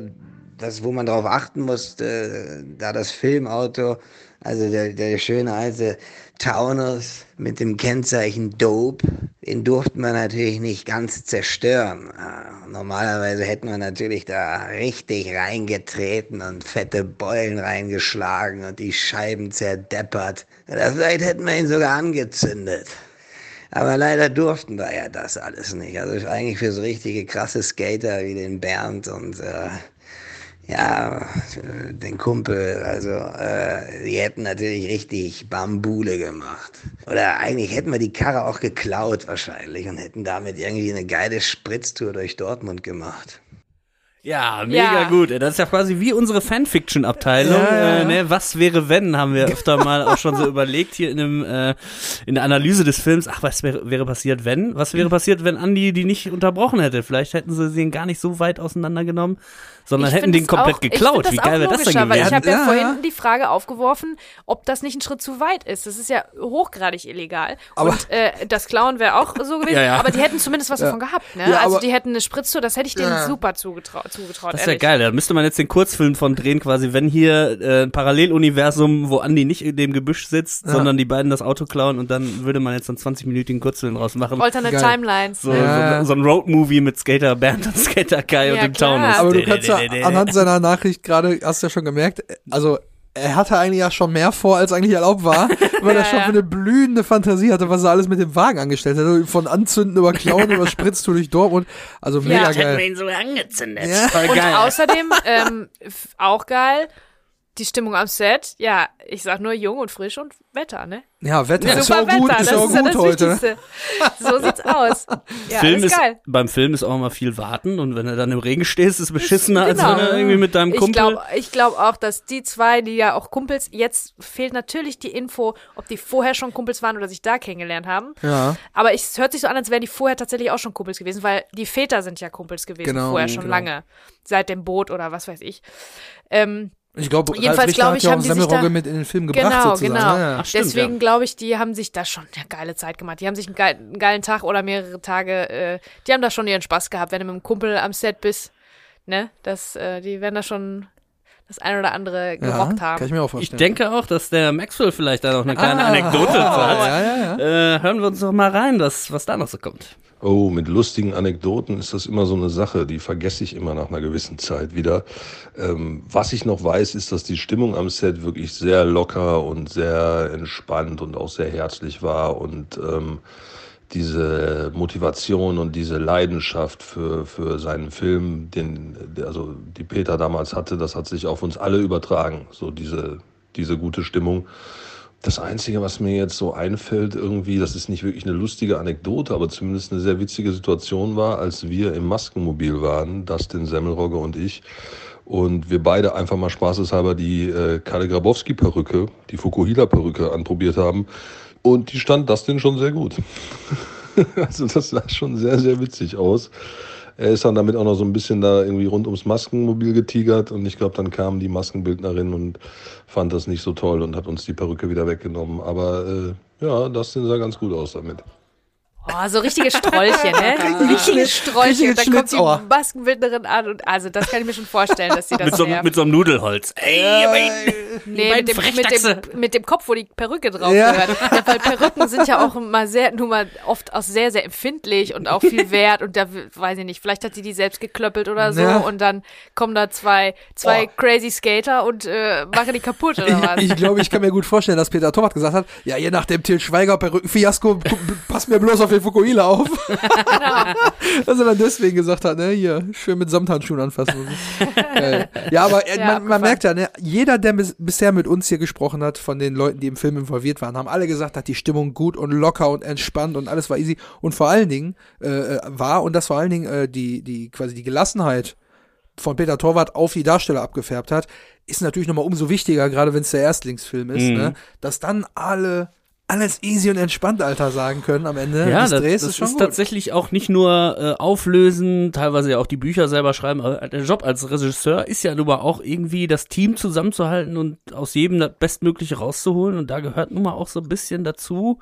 das, wo man darauf achten muss, da das Filmauto, also der, der schöne alte Taunus mit dem Kennzeichen Dope, den durfte man natürlich nicht ganz zerstören. Äh, normalerweise hätten wir natürlich da richtig reingetreten und fette Beulen reingeschlagen und die Scheiben zerdeppert. Oder vielleicht hätten wir ihn sogar angezündet. Aber leider durften wir ja das alles nicht. Also eigentlich für so richtige krasse Skater wie den Bernd und äh, ja, den Kumpel, also äh, die hätten natürlich richtig Bambule gemacht. Oder eigentlich hätten wir die Karre auch geklaut wahrscheinlich und hätten damit irgendwie eine geile Spritztour durch Dortmund gemacht. Ja, mega Ja. gut. Das ist ja quasi wie unsere Fanfiction-Abteilung. Ja. Äh, ne? Was wäre, wenn, haben wir öfter mal auch schon so überlegt hier in, einem, äh, in der Analyse des Films. Ach, was wäre, wäre passiert, wenn? Was wäre passiert, wenn Andi die nicht unterbrochen hätte? Vielleicht hätten sie den gar nicht so weit auseinandergenommen, sondern Ich hätten den komplett auch, geklaut. Ich Wie geil wäre das denn logischer, Weil gewesen? ich habe ja, Ja, vorhin ja. die Frage aufgeworfen, ob das nicht ein Schritt zu weit ist. Das ist ja hochgradig illegal. Aber- und äh, das Klauen wäre auch so gewesen. Ja, ja. Aber die hätten zumindest was davon gehabt. Ne? Ja, also die hätten eine Spritztour, das hätte ich denen Ja. super zugetraut. Zugetraut Das ist ja ehrlich. geil, da müsste man jetzt den Kurzfilm von drehen, quasi, wenn hier äh, ein Paralleluniversum, wo Andi nicht in dem Gebüsch sitzt, Ja. sondern die beiden das Auto klauen und dann würde man jetzt einen 20-minütigen Kurzfilm draus machen. Alternate Geil. Timelines. So? Ja. so, so ein Roadmovie mit Skater Bernd und Skater Kai Ja, und dem klar. Taunus. Aber du kannst ja anhand seiner Nachricht gerade, hast du ja schon gemerkt, also er hatte eigentlich ja schon mehr vor, als eigentlich erlaubt war, weil er Ja, schon ja. für eine blühende Fantasie hatte, was er alles mit dem Wagen angestellt hat. Also Von Anzünden über Klauen über Spritztour durch Dortmund. Also mega Ja. geil. ihn so angezündet. Ja. Voll Und geil. außerdem, ähm, auch geil, die Stimmung am Set. Ja, ich sag nur jung und frisch und Wetter, ne? Ja, Wetter ist ja Super auch gut, Wetter, ist das ja auch ist ja gut das heute. Wichtigste. So sieht's aus. Ja, Film ist, geil. beim Film ist auch immer viel warten und wenn du dann im Regen stehst, ist beschissener, Genau. als wenn du irgendwie mit deinem Ich Kumpel. glaube ich glaub auch, dass die zwei, die ja auch Kumpels, jetzt fehlt natürlich die Info, ob die vorher schon Kumpels waren oder sich da kennengelernt haben. Ja, Aber ich- es hört sich so an, als wären die vorher tatsächlich auch schon Kumpels gewesen, weil die Väter sind ja Kumpels gewesen, Genau, vorher schon genau. lange. Seit dem Boot oder was weiß ich. Ähm, ich glaube, Jedenfalls Ralf Richter glaub hat ich, ja auch haben die sich da- mit in den Film gebracht genau, sozusagen. genau. Ja, ja. Ach, stimmt, Deswegen ja. glaube ich, die haben sich da schon eine geile Zeit gemacht. Die haben sich einen, geil, einen geilen Tag oder mehrere Tage, äh, die haben da schon ihren Spaß gehabt, wenn du mit einem Kumpel am Set bist. Ne? Das, äh, die werden da schon das ein oder andere gerockt ja, haben. kann ich mir auch Ich vorstellen. denke auch, dass der Maxwell vielleicht da noch eine kleine Ah. Anekdote zu hat. ja, ja, ja. Äh, hören wir uns doch mal rein, was, was da noch so kommt. Oh, mit lustigen Anekdoten ist das immer so eine Sache, die vergesse ich immer nach einer gewissen Zeit wieder. Ähm, was ich noch weiß, ist, dass die Stimmung am Set wirklich sehr locker und sehr entspannt und auch sehr herzlich war und ähm, diese Motivation und diese Leidenschaft für, für seinen Film, den, also die Peter damals hatte, das hat sich auf uns alle übertragen, so diese, diese gute Stimmung. Das Einzige, was mir jetzt so einfällt, irgendwie, das ist nicht wirklich eine lustige Anekdote, aber zumindest eine sehr witzige Situation war, als wir im Maskenmobil waren, Dustin Semmelrogge und ich, und wir beide einfach mal spaßeshalber die äh, Kalle Grabowski-Perücke, die Fukuhila-Perücke anprobiert haben. Und die stand Dustin schon sehr gut. also das sah schon sehr, sehr witzig aus. Er ist dann damit auch noch so ein bisschen da irgendwie rund ums Maskenmobil getigert und ich glaube, dann kam die Maskenbildnerin und fand das nicht so toll und hat uns die Perücke wieder weggenommen. Aber äh, ja, Dustin sah ganz gut aus damit. Oh, so richtige Strolche, ne? Richtige Strolche. Und dann kommt die Schlitzohr. Maskenbildnerin an und also das kann ich mir schon vorstellen, dass sie das Mit so, nervt. mit so einem Nudelholz. Ey, aber Nee, mit dem, mit, dem, mit dem Kopf, wo die Perücke drauf Ja. gehört. Ja, weil Perücken sind ja auch immer sehr, nun mal oft auch sehr, sehr empfindlich und auch viel wert. Und da weiß ich nicht, vielleicht hat sie die selbst geklöppelt oder so Ja. und dann kommen da zwei, zwei Oh. crazy Skater und äh, machen die kaputt oder was. Ich, ich glaube, ich kann mir gut vorstellen, dass Peter Torwart gesagt hat, ja, je nach dem Til Schweiger Perückenfiasko, gu- pass mir bloß auf den Fukuhila auf. Dass er dann deswegen gesagt hat, ne, hier, schön mit Samthandschuhen anfassen. Ja, aber äh, Ja, man, man merkt ja, ne, jeder, der bis, bisher mit uns hier gesprochen hat, von den Leuten, die im Film involviert waren, haben alle gesagt, dass die Stimmung gut und locker und entspannt und alles war easy. Und vor allen Dingen äh, äh, war, und das vor allen Dingen äh, die, die, quasi die Gelassenheit von Peter Torwart auf die Darsteller abgefärbt hat, ist natürlich nochmal umso wichtiger, gerade wenn es der Erstlingsfilm ist, Mhm. ne, dass dann alle alles easy und entspannt, Alter, sagen können am Ende Ja, des das, Drehs. das ist schon ist gut. tatsächlich auch nicht nur äh, auflösen, teilweise ja auch die Bücher selber schreiben, aber der Job als Regisseur ist ja nun mal auch irgendwie das Team zusammenzuhalten und aus jedem das Bestmögliche rauszuholen und da gehört nun mal auch so ein bisschen dazu,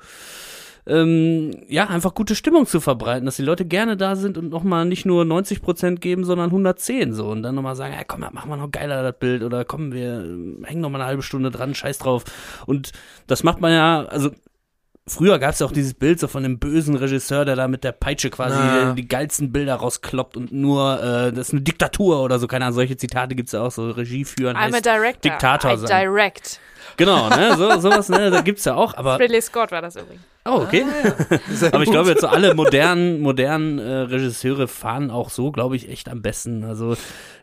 ähm, ja, einfach gute Stimmung zu verbreiten, dass die Leute gerne da sind und nochmal nicht nur 90 Prozent geben, sondern 110 so und dann nochmal sagen, ja, komm, machen wir noch geiler das Bild oder komm, wir äh, hängen noch mal eine halbe Stunde dran, scheiß drauf und das macht man ja, also Früher gab es ja auch dieses Bild so von dem bösen Regisseur, der da mit der Peitsche quasi Na. die geilsten Bilder rauskloppt und nur, äh, das ist eine Diktatur oder so, keine Ahnung, solche Zitate gibt's ja auch, so Regie führen I'm a heißt director. Diktator I sein. direct. Genau, ne, so, sowas, ne, da gibt's ja auch, aber, Ridley Scott war das übrigens. Oh, okay. Sehr Aber ich glaube jetzt so alle modernen, modernen äh, Regisseure fahren auch so, glaube ich, echt am besten. Also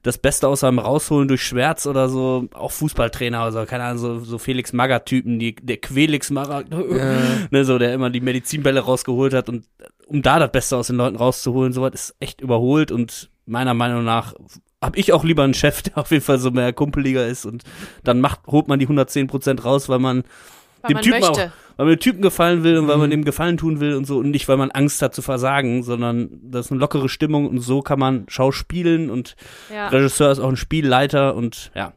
das Beste aus einem rausholen durch Schwärz oder so, auch Fußballtrainer oder so, keine Ahnung, so, so Felix Magath-Typen, die, der Quelix Magath, ne, so, der immer die Medizinbälle rausgeholt hat und um da das Beste aus den Leuten rauszuholen, sowas ist echt überholt und meiner Meinung nach habe ich auch lieber einen Chef, der auf jeden Fall so mehr kumpeliger ist und dann macht, holt man die 110% raus, weil man Weil dem man Typen möchte. auch, weil man dem Typen gefallen will und weil Mhm. man dem Gefallen tun will und so und nicht, weil man Angst hat zu versagen, sondern das ist eine lockere Stimmung und so kann man Schauspielen und Ja. Regisseur ist auch ein Spielleiter und ja.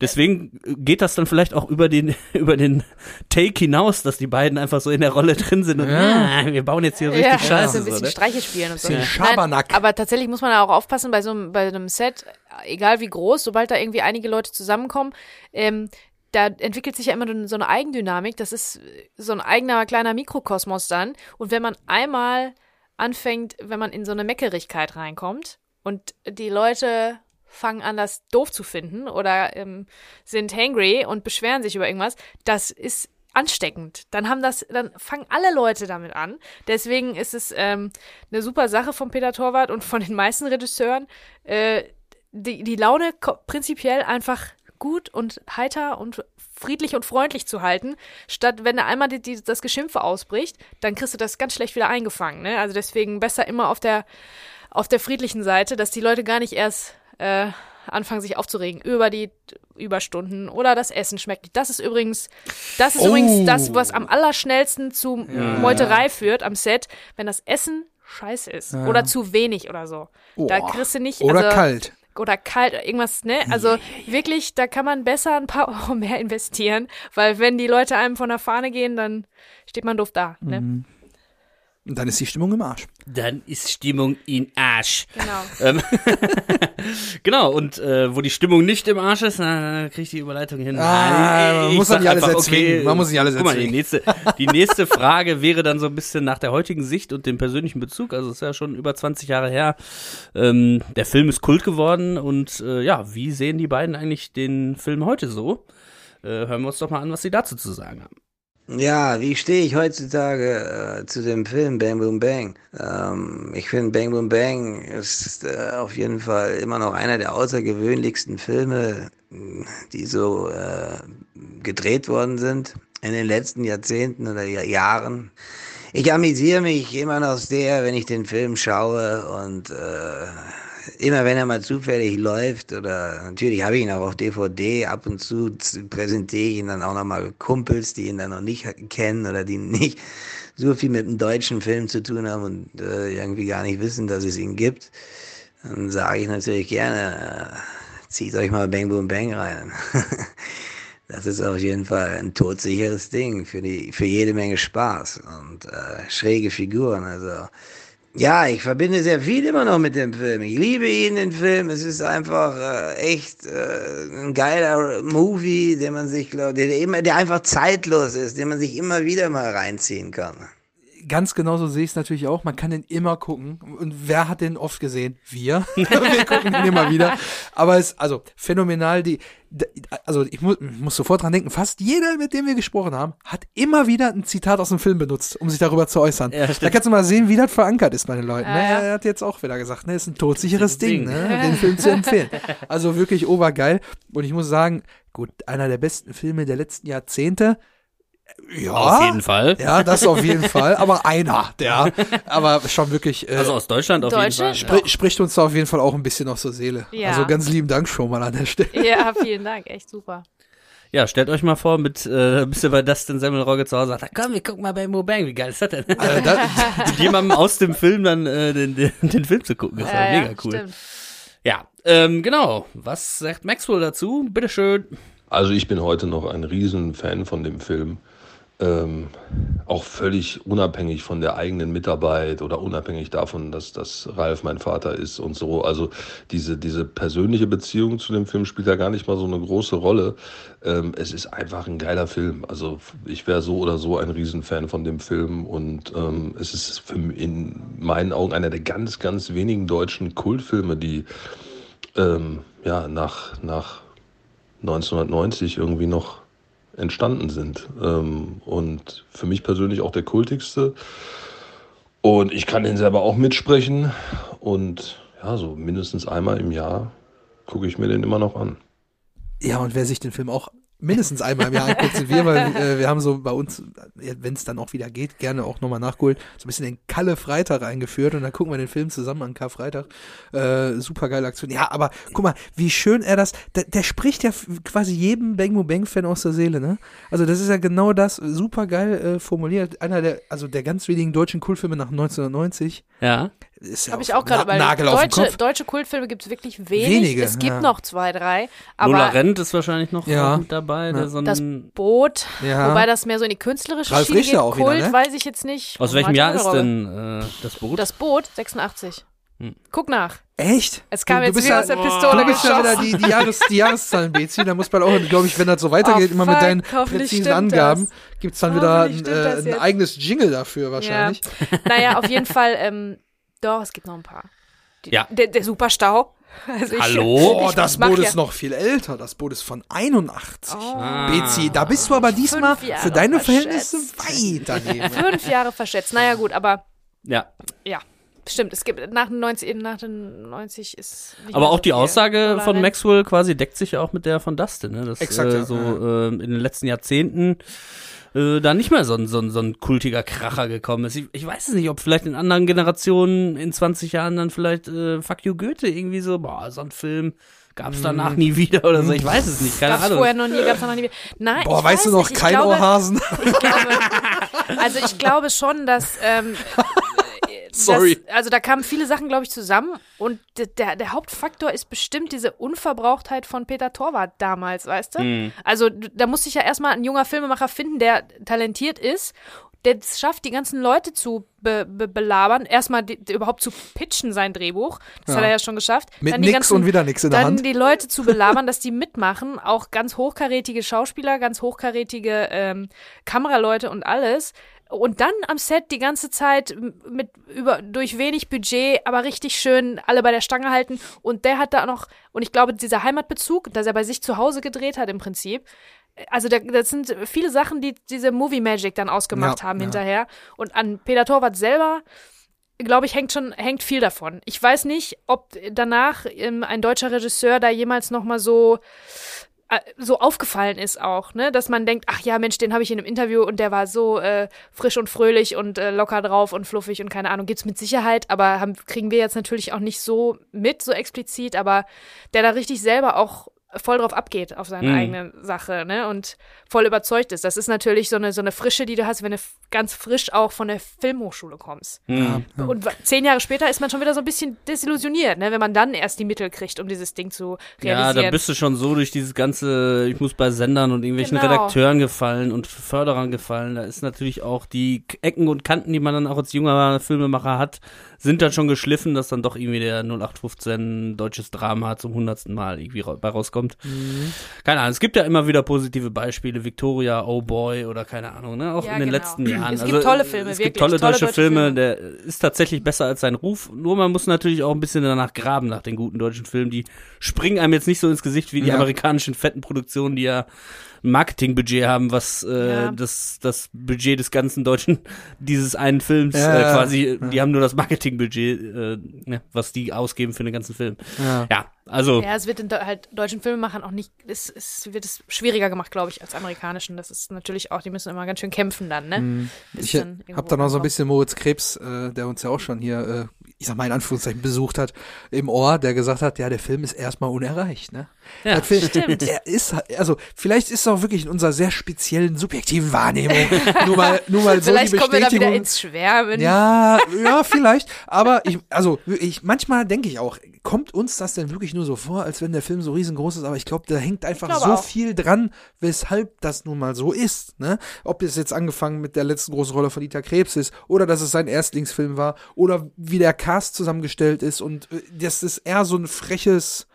Deswegen geht das dann vielleicht auch über den, über den Take hinaus, dass die beiden einfach so in der Rolle drin sind und Ja. ah, wir bauen jetzt hier richtig ja, Scheiße. so ein bisschen so, ne? Streiche spielen und so. Bisschen Nein, Schabernack. aber tatsächlich muss man da auch aufpassen bei so einem, bei einem Set, egal wie groß, sobald da irgendwie einige Leute zusammenkommen, ähm, da entwickelt sich ja immer so eine Eigendynamik. Das ist so ein eigener kleiner Mikrokosmos dann. Und wenn man einmal anfängt, wenn man in so eine Meckerigkeit reinkommt und die Leute fangen an, das doof zu finden oder ähm, sind hangry und beschweren sich über irgendwas, das ist ansteckend. Dann haben das, dann fangen alle Leute damit an. Deswegen ist es ähm, eine super Sache von Peter Torwart und von den meisten Regisseuren, äh, die, die Laune prinzipiell einfach gut und heiter und friedlich und freundlich zu halten, statt wenn da einmal die, die, das Geschimpfe ausbricht, dann kriegst du das ganz schlecht wieder eingefangen. Ne? Also deswegen besser immer auf der auf der friedlichen Seite, dass die Leute gar nicht erst äh, anfangen, sich aufzuregen über die Überstunden oder das Essen schmeckt nicht. Das ist übrigens, das ist Oh. übrigens das, was am allerschnellsten zu Meuterei führt am Set, wenn das Essen scheiße ist oder zu wenig oder so. Da Boah. kriegst du nicht Oder also, kalt. Oder kalt, irgendwas, ne? Also wirklich, da kann man besser ein paar Euro mehr investieren, weil wenn die Leute einem von der Fahne gehen, dann steht man doof da, ne? Mhm. Und dann ist die Stimmung im Arsch. Dann ist Stimmung in Arsch. Genau. Ähm, genau, und äh, wo die Stimmung nicht im Arsch ist, na, krieg ich die Überleitung hin. Ah, man Ich muss nicht alles einfach, erzwingen. Man muss nicht alles Guck mal, die nächste, die nächste Frage wäre dann so ein bisschen nach der heutigen Sicht und dem persönlichen Bezug. Also es ist ja schon über 20 Jahre her. Ähm, der Film ist Kult geworden und äh, ja, wie sehen die beiden eigentlich den Film heute so? Äh, hören wir uns doch mal an, was sie dazu zu sagen haben. Ja, wie stehe ich heutzutage äh, zu dem Film Bang Boom Bang? Ähm, ich finde Bang Boom Bang ist äh, auf jeden Fall immer noch einer der außergewöhnlichsten Filme, die so äh, gedreht worden sind in den letzten Jahrzehnten oder Jahr- Jahren. Ich amüsiere mich immer noch sehr, wenn ich den Film schaue und äh, immer wenn er mal zufällig läuft oder natürlich habe ich ihn auch auf DVD, ab und zu präsentiere ich ihn dann auch nochmal Kumpels, die ihn dann noch nicht kennen oder die nicht so viel mit dem deutschen Film zu tun haben und äh, irgendwie gar nicht wissen, dass es ihn gibt. Dann sage ich natürlich gerne, äh, zieht euch mal Bang Boom Bang rein. Das ist auf jeden Fall ein todsicheres Ding für die, für jede Menge Spaß und äh, schräge Figuren. Also ja, ich verbinde sehr viel immer noch mit dem Film. Ich liebe ihn, den Film. Es ist einfach äh, echt äh, ein geiler Movie, den man sich, glaub, der, der immer, der einfach zeitlos ist, den man sich immer wieder mal reinziehen kann. Ganz genauso sehe ich es natürlich auch. Man kann den immer gucken. Und wer hat den oft gesehen? Wir. Wir gucken ihn immer wieder. Aber es, also, phänomenal, die, also, ich muss, muss sofort dran denken, fast jeder, mit dem wir gesprochen haben, hat immer wieder ein Zitat aus dem Film benutzt, um sich darüber zu äußern. Ja, da kannst du mal sehen, wie das verankert ist bei den Leuten. Ja, ne? ja. Er hat jetzt auch wieder gesagt, ne, ist ein todsicheres Ding, Ding. ne, den Film zu empfehlen. Also wirklich obergeil. Und ich muss sagen, gut, einer der besten Filme der letzten Jahrzehnte. Ja. Auf jeden Fall. Ja, das auf jeden Fall. Aber einer, der. Aber schon wirklich. Äh, Also aus Deutschland auf Deutsche? jeden Fall. spri spricht uns da auf jeden Fall auch ein bisschen aus der Seele. Ja. Also ganz lieben Dank schon mal an der Stelle. Ja, vielen Dank, echt super. Ja, stellt euch mal vor, mit äh, bist ihr bei Dustin Semmelrogge zu Hause sagt, komm, wir gucken mal bei Mo Bang, wie geil ist das denn? Also da, mit jemandem aus dem Film dann äh, den, den, den Film zu gucken, ist ja, ja, mega cool. Stimmt. Ja, ähm, genau. Was sagt Maxwell dazu? Bitteschön. Also ich bin heute noch ein Riesenfan von dem Film. Ähm, auch völlig unabhängig von der eigenen Mitarbeit oder unabhängig davon, dass, dass Ralf mein Vater ist und so. Also diese, diese persönliche Beziehung zu dem Film spielt da gar nicht mal so eine große Rolle. Ähm, es ist einfach ein geiler Film. Also ich wäre so oder so ein Riesenfan von dem Film und ähm, es ist für, in meinen Augen einer der ganz, ganz wenigen deutschen Kultfilme, die ähm, ja, nach, nach 1990 irgendwie noch entstanden sind. Ähm, und für mich persönlich auch der kultigste. Und ich kann den selber auch mitsprechen. Und ja, so mindestens einmal im Jahr gucke ich mir den immer noch an. ja, und wer sich den Film auch mindestens einmal im Jahr anguckt, sind wir, weil äh, wir haben so bei uns, wenn es dann auch wieder geht, gerne auch nochmal nachgeholt, so ein bisschen den Kalle Freitag eingeführt und dann gucken wir den Film zusammen an Karfreitag. Äh, super geile Aktion. Ja, aber guck mal, wie schön er das, der, der spricht ja quasi jedem Bang Bang Fan aus der Seele, ne? Also das ist ja genau das, super geil äh, formuliert. Einer der, also der ganz wenigen deutschen Kultfilme nach 1990. Ja. Ist ja Habe ich auch gerade Na-. Nagel auf den Deutsche, Kopf. deutsche Kultfilme gibt es wirklich wenig. Wenige, es gibt ja. noch zwei, drei. Aber Lola Rent ist wahrscheinlich noch Ja. mit dabei. Der so ein, das Boot, Ja. wobei das mehr so in die künstlerische Ralf Schiene Richter geht. auch wieder, Kult, ne? weiß ich jetzt nicht. aus welchem Martin Jahr ist denn äh, das Boot? Das Boot? 86. Hm. Guck nach. Echt? Es kam du, du jetzt bist wie ja, aus der Du Pistole bist ja wieder die, die, Jahres, die Jahreszahlen, Bezi. Da muss man auch, glaube ich, wenn das so weitergeht, Oh, immer mit deinen präzisen Angaben, das. gibt's dann wieder ein, äh, ein eigenes Jingle dafür wahrscheinlich. Ja. Naja, auf jeden Fall, ähm, doch, es gibt noch ein paar. Die, Ja. Der, der Superstau. Also ich, Hallo? Oh, ich, das ich mach Boot ja- ist noch viel älter. Das Boot ist von 81. Oh. Bezi, da bist du aber diesmal für deine verschätzt. Verhältnisse weit daneben. Fünf Jahre verschätzt. Naja, gut, aber ja. ja. Stimmt, es gibt nach den 90, eben nach den 90 ist. Nicht Aber auch so die. Aussage von. Maxwell quasi deckt sich ja auch mit der von Dustin, ne? Dass Exakt, äh, ja. so äh, in den letzten Jahrzehnten äh, da nicht mehr so ein, so, ein, so ein kultiger Kracher gekommen ist. Ich, ich weiß es nicht, ob vielleicht in anderen Generationen in 20 Jahren dann vielleicht äh, Fuck You Goethe irgendwie so, boah, so ein Film gab's danach nie wieder oder so. Ich weiß es nicht, keine Gab's Ahnung. vorher noch nie, gab's noch nie. Nein, Boah, ich weißt du weiß noch, nicht. Ich kein glaube, Ohrhasen? Ich glaube, also ich glaube schon, dass, ähm, Sorry. Das, also da kamen viele Sachen, glaube ich, zusammen und der, der Hauptfaktor ist bestimmt diese Unverbrauchtheit von Peter Torwart damals, weißt du? Mhm. Also da muss sich ja erstmal ein junger Filmemacher finden, der talentiert ist, der es schafft, die ganzen Leute zu be be belabern, erstmal die, überhaupt zu pitchen, sein Drehbuch. Das Ja. hat er ja schon geschafft. Mit Dann die nix ganzen- und wieder nix in der dann Hand. die Leute zu belabern, dass die mitmachen, auch ganz hochkarätige Schauspieler, ganz hochkarätige ähm, Kameraleute und alles. Und dann am Set die ganze Zeit mit über durch wenig Budget, aber richtig schön alle bei der Stange halten. Und der hat da noch, und ich glaube, dieser Heimatbezug, dass er bei sich zu Hause gedreht hat im Prinzip. Also da, das sind viele Sachen, die diese Movie Magic dann ausgemacht Ja, haben ja. hinterher. Und an Peter Torwart selber glaube ich, hängt schon hängt viel davon. Ich weiß nicht, ob danach ähm, ein deutscher Regisseur da jemals noch mal so so aufgefallen ist auch, ne, dass man denkt, ach ja, Mensch, den habe ich in einem Interview und der war so äh, frisch und fröhlich und äh, locker drauf und fluffig und keine Ahnung, gibt's mit Sicherheit, aber haben, kriegen wir jetzt natürlich auch nicht so mit, so explizit, aber der da richtig selber auch voll drauf abgeht auf seine Mhm. eigene Sache, ne, und voll überzeugt ist. Das ist natürlich so eine so eine Frische, die du hast, wenn du ganz frisch auch von der Filmhochschule kommst. Mhm. Und zehn Jahre später ist man schon wieder so ein bisschen desillusioniert, ne? wenn man dann erst die Mittel kriegt, um dieses Ding zu Ja, realisieren. da bist du schon so durch dieses ganze, ich muss bei Sendern und irgendwelchen Genau. Redakteuren gefallen und Förderern gefallen. Da ist natürlich auch die Ecken und Kanten, die man dann auch als junger Filmemacher hat, sind dann schon geschliffen, dass dann doch irgendwie der 0815 deutsches Drama zum hundertsten Mal irgendwie bei rauskommt. Mhm. Keine Ahnung, es gibt ja immer wieder positive Beispiele, Victoria, Oh Boy oder keine Ahnung, ne? Auch Ja, in den genau. letzten Jahren. Es gibt also, tolle Filme, Es gibt wirklich, tolle, tolle deutsche, deutsche Filme, Filme. der ist tatsächlich besser als sein Ruf. Nur man muss natürlich auch ein bisschen danach graben nach den guten deutschen Filmen. Die springen einem jetzt nicht so ins Gesicht wie die Ja. amerikanischen fetten Produktionen, die ja Marketingbudget haben, was äh, Ja. das, das Budget des ganzen deutschen, dieses einen Films Ja, äh, ja, quasi, die haben nur das Marketingbudget, äh, ne, was die ausgeben für den ganzen Film. Ja. Ja, also ja, es wird in de halt deutschen Filmemachern auch nicht, es, es wird es schwieriger gemacht, glaube ich, als amerikanischen. Das ist natürlich auch, die müssen immer ganz schön kämpfen dann, ne? Bis Ich irgendwo da noch so ein bisschen Moritz Krebs, äh, der uns ja auch schon hier, äh, ich sag mal in Anführungszeichen, besucht hat, im Ohr, der gesagt hat, ja, der Film ist erstmal unerreicht, ne? Ja, Film, stimmt. Er ist, also vielleicht ist es auch wirklich in unserer sehr speziellen, subjektiven Wahrnehmung nur mal, nur mal so Vielleicht die kommen wir da wieder ins Schwärmen. Ja, ja, vielleicht. Aber ich, also ich, manchmal denke ich auch, kommt uns das denn wirklich nur so vor, als wenn der Film so riesengroß ist? Aber ich glaube, da hängt einfach so auch. viel dran, weshalb das nun mal so ist. Ne? Ob es jetzt angefangen mit der letzten großen Rolle von Dieter Krebs ist oder dass es sein Erstlingsfilm war oder wie der Cast zusammengestellt ist und äh, das ist eher so ein freches.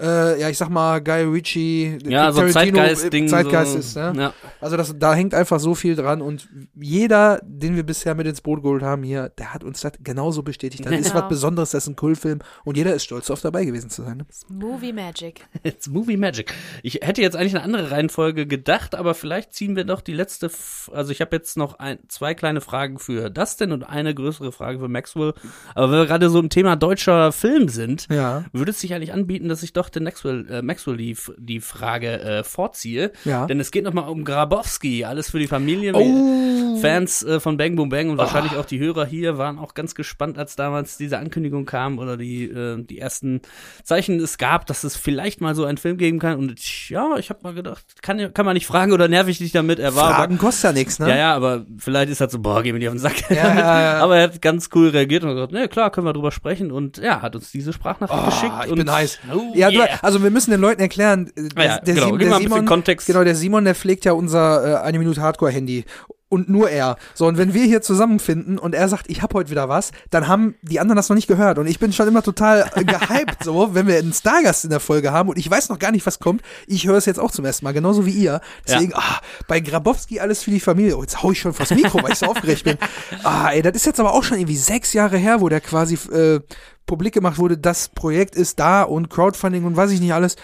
Äh, ja, ich sag mal, Guy Ritchie, ja, so ein Tarantino, äh, Zeitgeist-Ding. Zeitgeist so, ist, ja. ja. Also das, da hängt einfach so viel dran und jeder, den wir bisher mit ins Boot geholt haben hier, der hat uns das genauso bestätigt. Das ist Genau. was Besonderes, das ist ein Kultfilm und jeder ist stolz darauf dabei gewesen zu sein. Ne? Movie Magic. It's Movie Magic. Ich hätte jetzt eigentlich eine andere Reihenfolge gedacht, aber vielleicht ziehen wir doch die letzte. F also ich habe jetzt noch ein, zwei kleine Fragen für Dustin und eine größere Frage für Maxwell. Aber wenn wir gerade so im Thema deutscher Film sind, Ja. würde es sich eigentlich anbieten, dass ich doch den Maxwell, äh, Maxwell die, die Frage äh, vorziehe. Ja. Denn es geht nochmal um Grabowski, alles für die Familie. Oh. Fans äh, von Bang Boom Bang und wahrscheinlich auch die Hörer hier waren auch ganz gespannt, als damals diese Ankündigung kam oder die, äh, die ersten Zeichen es gab, dass es vielleicht mal so einen Film geben kann. Und ja, ich habe mal gedacht, kann, kann man nicht fragen oder nerv ich dich damit? Er war Fragen kostet ja nichts, ne? ja, ja, aber vielleicht ist er so, boah, geh mir nicht auf den Sack. Ja, ja. Aber er hat ganz cool reagiert und gesagt, nee, klar, können wir drüber sprechen. Und ja, hat uns diese Sprachnachricht geschickt. Ah, ich und, bin heiß. Oh, ja, yeah. Du, also wir müssen den Leuten erklären, äh, Ah ja, der, genau, der Simon, genau, der Simon, der pflegt ja unser äh, eine Minute Hardcore-Handy. Und nur er. So, und wenn wir hier zusammenfinden und er sagt, ich hab heute wieder was, dann haben die anderen das noch nicht gehört. Und ich bin schon immer total gehypt, so, wenn wir einen Stargast in der Folge haben und ich weiß noch gar nicht, was kommt. Ich höre es jetzt auch zum ersten Mal, genauso wie ihr. Deswegen, ah, bei Grabowski alles für die Familie. Oh, jetzt hau ich schon vors Mikro, weil ich so aufgeregt bin. Ah, ey, das ist jetzt aber auch schon irgendwie sechs Jahre her, wo der quasi äh, publik gemacht wurde, das Projekt ist da und Crowdfunding und weiß ich nicht alles.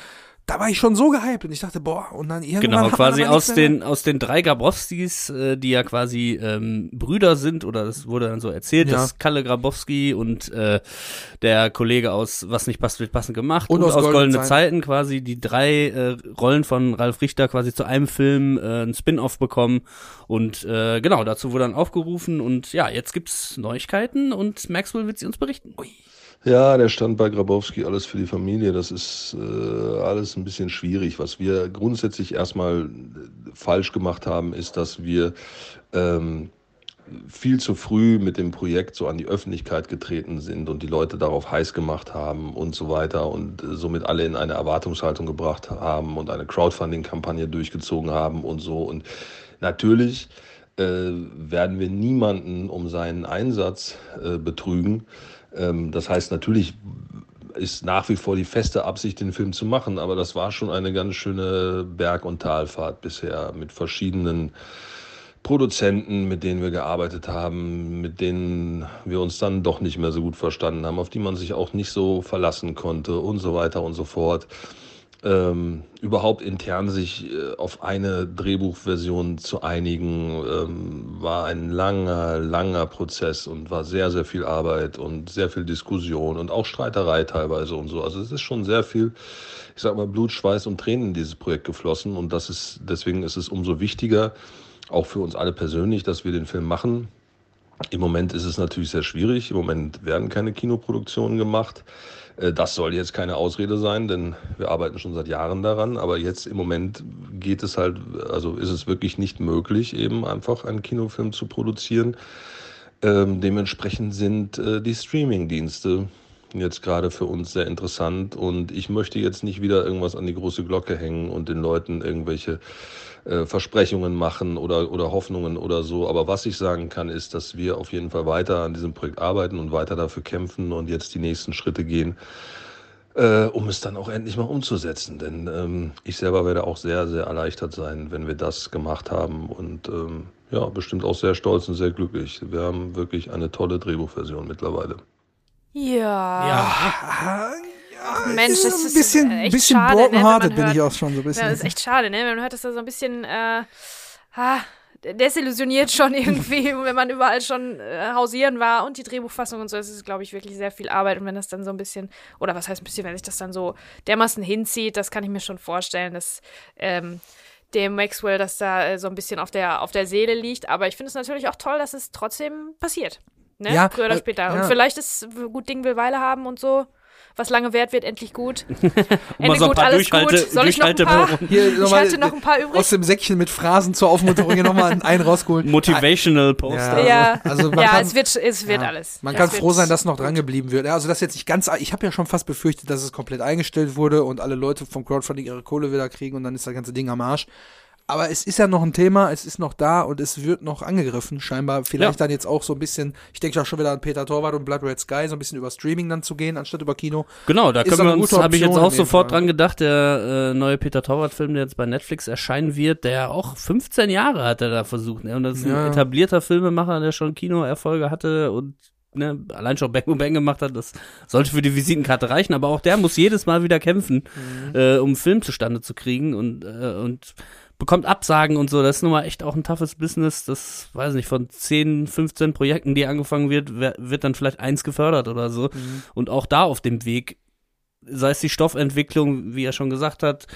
Da war ich schon so gehypt und ich dachte, boah, und dann irgendwann Genau, quasi aus den, aus den drei Grabowskis, äh, die ja quasi ähm, Brüder sind, oder das wurde dann so erzählt, Ja. dass Kalle Grabowski und äh, der Kollege aus Was nicht passt, wird passend gemacht Und aus Goldene Goldene Zeiten. Zeiten quasi die drei äh, Rollen von Ralf Richter quasi zu einem Film äh, ein Spin-off bekommen. Und äh, genau, dazu wurde dann aufgerufen und ja, jetzt gibt's Neuigkeiten und Maxwell wird sie uns berichten. Ja, der stand bei Grabowski alles für die Familie. Das ist äh, alles ein bisschen schwierig. Was wir grundsätzlich erstmal äh, falsch gemacht haben, ist, dass wir ähm, viel zu früh mit dem Projekt so an die Öffentlichkeit getreten sind und die Leute darauf heiß gemacht haben und so weiter und äh, somit alle in eine Erwartungshaltung gebracht haben und eine Crowdfunding-Kampagne durchgezogen haben und so. Und natürlich äh, werden wir niemanden um seinen Einsatz äh, betrügen. Ähm, das heißt, natürlich ist nach wie vor die feste Absicht, den Film zu machen, aber das war schon eine ganz schöne Berg- und Talfahrt bisher mit verschiedenen Produzenten, mit denen wir gearbeitet haben, mit denen wir uns dann doch nicht mehr so gut verstanden haben, auf die man sich auch nicht so verlassen konnte und so weiter und so fort. Ähm, überhaupt intern sich äh, auf eine Drehbuchversion zu einigen, ähm, war ein langer, langer Prozess und war sehr, sehr viel Arbeit und sehr viel Diskussion und auch Streiterei teilweise und so. Also es ist schon sehr viel, ich sag mal, Blut, Schweiß und Tränen in dieses Projekt geflossen und das ist, deswegen ist es umso wichtiger, auch für uns alle persönlich, dass wir den Film machen. Im Moment ist es natürlich sehr schwierig. Im Moment werden keine Kinoproduktionen gemacht. Äh, Das soll jetzt keine Ausrede sein, denn wir arbeiten schon seit Jahren daran. Aber jetzt im Moment geht es halt, also ist es wirklich nicht möglich, eben einfach einen Kinofilm zu produzieren. Ähm, dementsprechend sind äh, die Streaming-Dienste jetzt gerade für uns sehr interessant und ich möchte jetzt nicht wieder irgendwas an die große Glocke hängen und den Leuten irgendwelche äh, Versprechungen machen oder, oder Hoffnungen oder so. Aber was ich sagen kann, ist, dass wir auf jeden Fall weiter an diesem Projekt arbeiten und weiter dafür kämpfen und jetzt die nächsten Schritte gehen, äh, um es dann auch endlich mal umzusetzen. Denn ähm, ich selber werde auch sehr, sehr erleichtert sein, wenn wir das gemacht haben und ähm, ja, bestimmt auch sehr stolz und sehr glücklich. Wir haben wirklich eine tolle Drehbuchversion mittlerweile. Ja. Ah, ja, Mensch, ist das ein ist bisschen, echt bisschen schade, ne, wenn broken-hearted man bin ich hört- auch schon so ein bisschen. Ja, das ist echt schade, ne? Man hört das da so ein bisschen äh, ha, desillusioniert schon irgendwie, wenn man überall schon äh, hausieren war und die Drehbuchfassung und so. Das ist, glaube ich, wirklich sehr viel Arbeit. Und wenn das dann so ein bisschen, oder was heißt ein bisschen, wenn sich das dann so dermaßen hinzieht, das kann ich mir schon vorstellen, dass ähm, dem Maxwell das da äh, so ein bisschen auf der, auf der Seele liegt. Aber ich finde es natürlich auch toll, dass es trotzdem passiert. Ne? Ja, Früher oder äh, später. ja. Und vielleicht ist gut Ding will Weile haben und so. Was lange währt, wird endlich gut. Ende so ein gut, paar alles gut. Soll ich noch ein paar? Hier Ich nochmal hatte noch ein paar übrig. aus dem Säckchen mit Phrasen zur Aufmunterung hier nochmal einen rausgeholen. Motivational Poster. Ja, Also man ja kann- es wird, es wird Ja. alles. Man kann froh sein, dass noch dran geblieben wird. Ja, Also das jetzt nicht ganz, ich habe ja schon fast befürchtet, dass es komplett eingestellt wurde und alle Leute vom Crowdfunding ihre Kohle wieder kriegen und dann ist das ganze Ding am Arsch. Aber es ist ja noch ein Thema, es ist noch da und es wird noch angegriffen, scheinbar. Vielleicht Ja. dann jetzt auch so ein bisschen, ich denke auch schon wieder an Peter Torwart und Blood Red Sky, so ein bisschen über Streaming dann zu gehen, anstatt über Kino. Genau, da können wir uns, habe ich jetzt auch sofort Fall. dran gedacht, der äh, neue Peter Torwart-Film, der jetzt bei Netflix erscheinen wird, der auch 15 Jahre hat er da versucht. Ne? Und das ist Ja. ein etablierter Filmemacher, der schon Kinoerfolge hatte und ne, allein schon Bang Bang gemacht hat, das sollte für die Visitenkarte reichen, aber auch der muss jedes Mal wieder kämpfen, Mhm. äh, um einen Film zustande zu kriegen und, äh, und bekommt Absagen und so. Das ist nun mal echt auch ein toughes Business. Das, weiß nicht, von 10, 15 Projekten, die angefangen wird, wird dann vielleicht eins gefördert oder so. Mhm. Und auch da auf dem Weg sei es die Stoffentwicklung, wie er schon gesagt hat,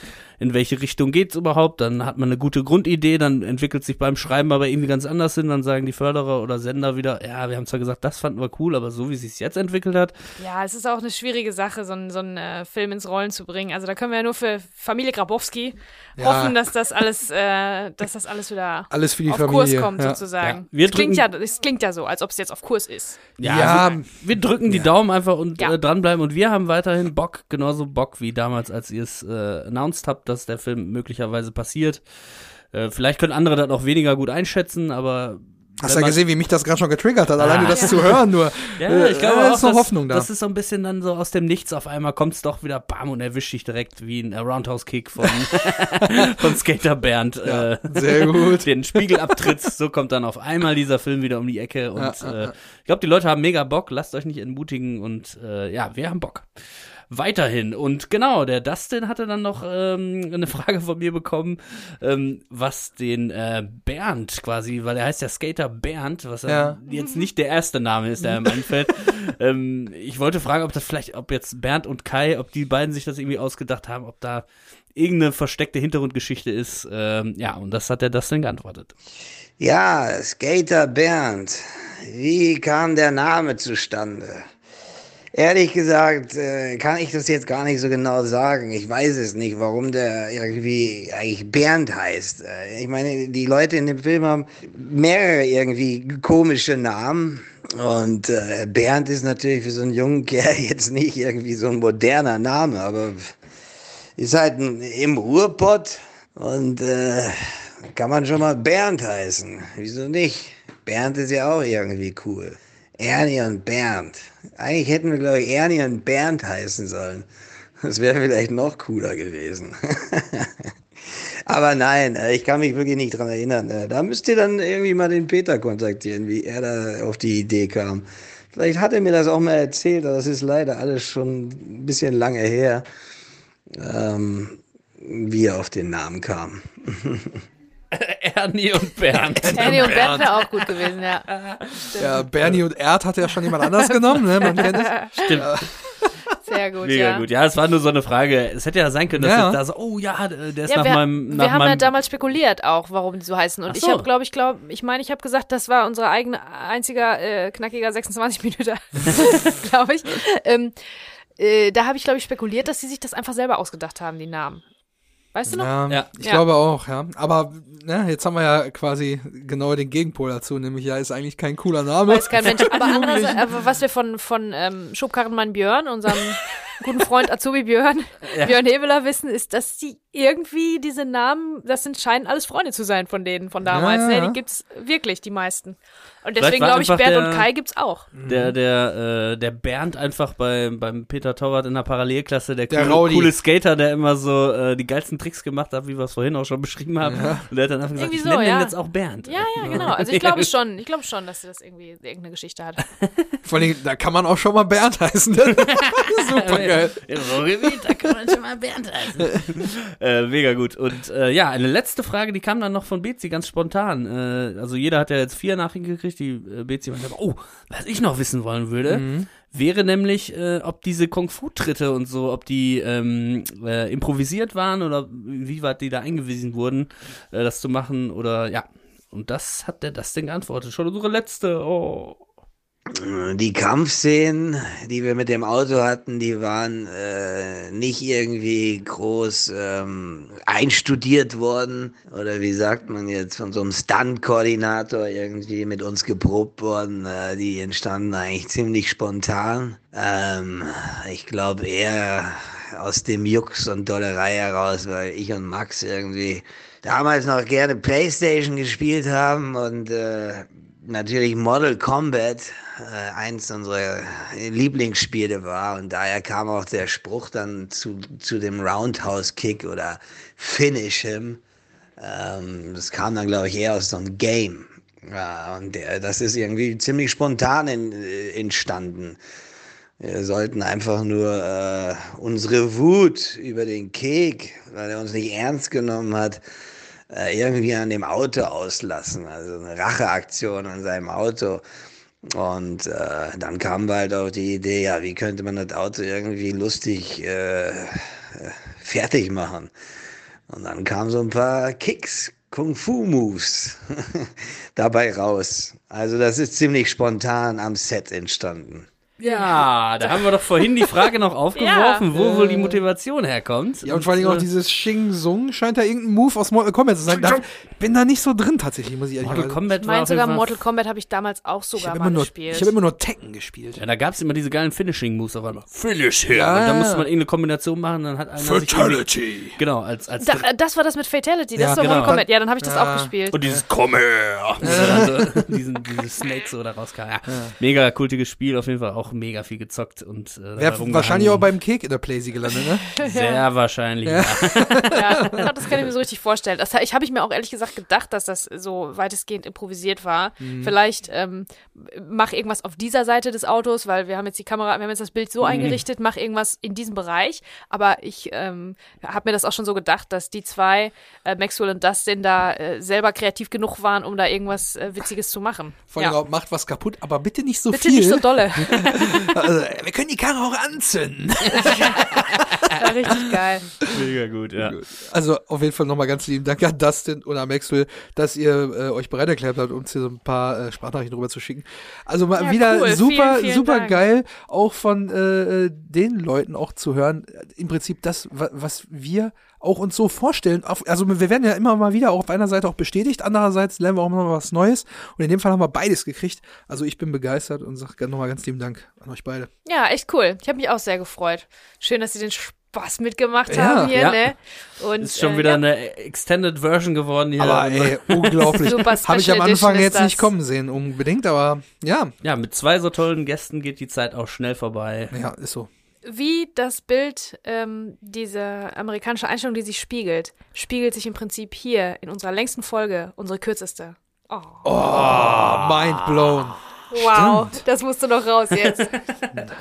in welche Richtung geht's überhaupt, dann hat man eine gute Grundidee, dann entwickelt sich beim Schreiben aber irgendwie ganz anders hin, dann sagen die Förderer oder Sender wieder, ja, wir haben zwar gesagt, das fanden wir cool, aber so wie es sich jetzt entwickelt hat. Ja, es ist auch eine schwierige Sache, so, einen, so einen äh, Film ins Rollen zu bringen. Also da können wir ja nur für Familie Grabowski Ja. hoffen, dass das alles, äh, dass das alles wieder Alles für die auf Familie. Kurs kommt ja. sozusagen. Ja, wir es klingt ja, es klingt ja so, als ob es jetzt auf Kurs ist. Ja, Ja, wir, wir drücken die. Daumen einfach und Ja. äh, dranbleiben und wir haben weiterhin Bock, genauso Bock wie damals, als ihr es äh, announced habt, dass der Film möglicherweise passiert. Äh, vielleicht können andere das auch weniger gut einschätzen, aber Hast du man- gesehen, wie mich das gerade schon getriggert hat, alleine Ah. das zu hören nur. Ja, ich glaube äh, auch, ist noch Hoffnung da. Das ist so ein bisschen dann so aus dem Nichts auf einmal kommt es doch wieder bam und erwischt dich direkt wie ein Roundhouse-Kick von, von Skater Bernd. Ja, äh, sehr gut. Den Spiegel abtritt, so kommt dann auf einmal dieser Film wieder um die Ecke und Ja, ja, äh, ja. ich glaube, die Leute haben mega Bock, lasst euch nicht entmutigen und äh, ja, wir haben Bock. Weiterhin. Und genau, der Dustin hatte dann noch ähm, eine Frage von mir bekommen, ähm, was den äh, Bernd quasi, weil er heißt ja Skater Bernd, was ja. Jetzt nicht der erste Name ist, der ihm einfällt. ähm, ich wollte fragen, ob das vielleicht, ob jetzt Bernd und Kai, ob die beiden sich das irgendwie ausgedacht haben, ob da irgendeine versteckte Hintergrundgeschichte ist. Ähm, ja, und das hat der Dustin geantwortet. Ja, Skater Bernd. Wie kam der Name zustande? Ehrlich gesagt, äh, kann ich das jetzt gar nicht so genau sagen. Ich weiß es nicht, warum der irgendwie eigentlich Bernd heißt. Äh, ich meine, die Leute in dem Film haben mehrere irgendwie komische Namen. Und äh, Bernd ist natürlich für so einen jungen Kerl jetzt nicht irgendwie so ein moderner Name, aber ist halt ein, im Ruhrpott und äh, kann man schon mal Bernd heißen. Wieso nicht? Bernd ist ja auch irgendwie cool. Ernie und Bernd. Eigentlich hätten wir, glaube ich, Ernie und Bernd heißen sollen. Das wäre vielleicht noch cooler gewesen. Aber nein, äh, ich kann mich wirklich nicht dran erinnern. Äh, Da müsst ihr dann irgendwie mal den Peter kontaktieren, wie er da auf die Idee kam. Vielleicht hat er mir das auch mal erzählt, aber das ist leider alles schon ein bisschen lange her, ähm, wie er auf den Namen kam. Ernie und Bernd. Ernie und Bernd wäre auch gut gewesen, ja. Ja, Bernie und Erd hat ja schon jemand anders genommen, ne? Man kennt es. Stimmt. Sehr gut, Mega ja. gut. Ja, es war nur so eine Frage. Es hätte ja sein können, dass Ja. da so, oh ja, der ist Ja, nach wir, meinem, nach wir haben ja meinem damals spekuliert auch, warum die so heißen. Und Ach ich so. habe, glaube ich, glaube, ich meine, ich habe gesagt, das war unsere eigene einziger äh, knackiger 26 Minuten, glaube ich. Ähm, äh, da habe ich, glaube ich, spekuliert, dass sie sich das einfach selber ausgedacht haben, die Namen. Weißt du noch? Ja, Ja. ich Ja. glaube auch, ja. Aber ne, jetzt haben wir ja quasi genau den Gegenpol dazu, nämlich ja, ist eigentlich kein cooler Name. Weiß kein Mensch. Aber andererseits, aber was wir von, von ähm, Schubkarrenmann Björn, unserem guten Freund Azubi Björn, Ja. Björn Hebeler wissen, ist, dass die irgendwie diese Namen, das sind, scheinen alles Freunde zu sein von denen von damals. Ja, Ne? ja. Die gibt's wirklich, die meisten. Und deswegen glaube ich, Bernd der- und Kai gibt's auch. der, der, äh, der Bernd einfach bei, beim Peter Torwart in der Parallelklasse, der, Der coole, coole Skater, der immer so äh, die geilsten Tricks gemacht hat, wie wir es vorhin auch schon beschrieben haben. Und der hat dann einfach gesagt, Irgendwie ich so, nenne den ja. jetzt auch Bernd. Ja, ja, genau. Also ich glaube schon, ich glaube schon, dass sie das irgendwie irgendeine Geschichte hat. Vor allem, da kann man auch schon mal Bernd heißen. Ne? Super geil. Im Ruhrgebiet, da kann man schon mal Bernd heißen. äh, mega gut. Und äh, ja, eine letzte Frage, die kam dann noch von Bezi ganz spontan. Äh, also jeder hat ja jetzt vier Nachrichten gekriegt, die äh, Bezi meinte, oh, was ich noch wissen wollen würde, Mhm. wäre nämlich, äh, ob diese Kung-Fu-Tritte und so, ob die ähm, äh, improvisiert waren oder wie weit die da eingewiesen wurden, äh, das zu machen oder ja. Und das hat der das denn geantwortet. Schon unsere letzte. Oh. Die Kampfszenen, die wir mit dem Auto hatten, die waren äh, nicht irgendwie groß ähm, einstudiert worden oder wie sagt man jetzt von so einem Stunt-Koordinator irgendwie mit uns geprobt worden. Äh, die entstanden eigentlich ziemlich spontan. Ähm, ich glaube eher aus dem Jux und Dollerei heraus, weil ich und Max irgendwie damals noch gerne Playstation gespielt haben und äh, natürlich Model Combat äh, eins unserer Lieblingsspiele war und daher kam auch der Spruch dann zu, zu dem Roundhouse Kick oder Finish him. Ähm, das kam dann glaube ich eher aus so einem Game. Ja, und der, das ist irgendwie ziemlich spontan in, äh, entstanden. Wir sollten einfach nur äh, unsere Wut über den Kek, weil er uns nicht ernst genommen hat, äh, irgendwie an dem Auto auslassen. Also eine Racheaktion an seinem Auto. Und äh, dann wir halt auf die Idee, ja, wie könnte man das Auto irgendwie lustig äh, fertig machen? Und dann kamen so ein paar Kicks, Kung-Fu-Moves dabei raus. Also das ist ziemlich spontan am Set entstanden. Ja, da haben wir doch vorhin die Frage noch aufgeworfen, Ja. wo wohl die Motivation herkommt. Ja, und vor allem auch äh, dieses Xing Sung scheint da irgendein Move aus Mortal Kombat zu sein. Da, bin da nicht so drin tatsächlich, muss ich ehrlich Mortal sagen. Kombat Ich war meine sogar Mortal Kombat habe ich damals auch Ich sogar habe mal immer, nur, gespielt. ich hab immer nur Tekken gespielt. Ja, da gab es immer diese geilen Finishing-Moves auf einmal. Finish her. Ja, und dann musste man irgendeine Kombination machen, dann hat einer sich irgendwie- Genau, als, als da, äh, das war das mit Fatality, das Ja, ist doch genau. Mortal Kombat. Ja, dann habe ich das auch gespielt. Und dieses Komm her! Und dann so, diesen, dieses Snake so da rauskam. Ja, Mega kultiges Spiel, auf jeden Fall auch mega viel gezockt und äh, Wäre wahrscheinlich auch beim Cake in der Playsee gelandet, ne? Sehr wahrscheinlich, ja. Ja, das kann ich mir so richtig vorstellen. Das ich habe ich mir auch ehrlich gesagt gedacht, dass das so weitestgehend improvisiert war. Mhm. Vielleicht ähm, mach irgendwas auf dieser Seite des Autos, weil wir haben jetzt die Kamera, wir haben jetzt das Bild Mhm. so eingerichtet, mach irgendwas in diesem Bereich. Aber ich ähm, habe mir das auch schon so gedacht, dass die zwei, äh, Maxwell und Dustin, da äh, selber kreativ genug waren, um da irgendwas äh, Witziges zu machen. Vor allem ja. auch, macht was kaputt, aber bitte nicht so Bitte viel. nicht so dolle. Also, wir können die Karre auch anzünden. Ja, richtig geil. Mega gut, ja. Also auf jeden Fall nochmal ganz lieben Dank an Dustin oder Maxwell, dass ihr äh, euch bereit erklärt habt, uns hier so ein paar äh, Sprachnachrichten rüber zu schicken. Also mal Ja, wieder cool. super, Vielen, vielen super Dank. geil, auch von äh, äh, den Leuten auch zu hören. Im Prinzip das, wa- was wir auch uns so vorstellen. Also wir werden ja immer mal wieder auch auf einer Seite auch bestätigt, andererseits lernen wir auch noch mal was Neues. Und in dem Fall haben wir beides gekriegt. Also ich bin begeistert und sage nochmal ganz lieben Dank an euch beide. Ja, echt cool. Ich habe mich auch sehr gefreut. Schön, dass Sie den Spaß mitgemacht Ja, haben hier, ja. ne? Und, Ist schon äh, wieder ja. eine Extended Version geworden hier. Aber ey, unglaublich. Habe ich am Anfang jetzt ist nicht das. kommen sehen, unbedingt, aber ja, ja, mit zwei so tollen Gästen geht die Zeit auch schnell vorbei. ja, ist so. Wie das Bild, ähm, diese amerikanische Einstellung, die sich spiegelt, spiegelt sich im Prinzip hier in unserer längsten Folge, unsere kürzeste. Oh. Oh, mind blown. wow, stimmt. das musste noch raus jetzt.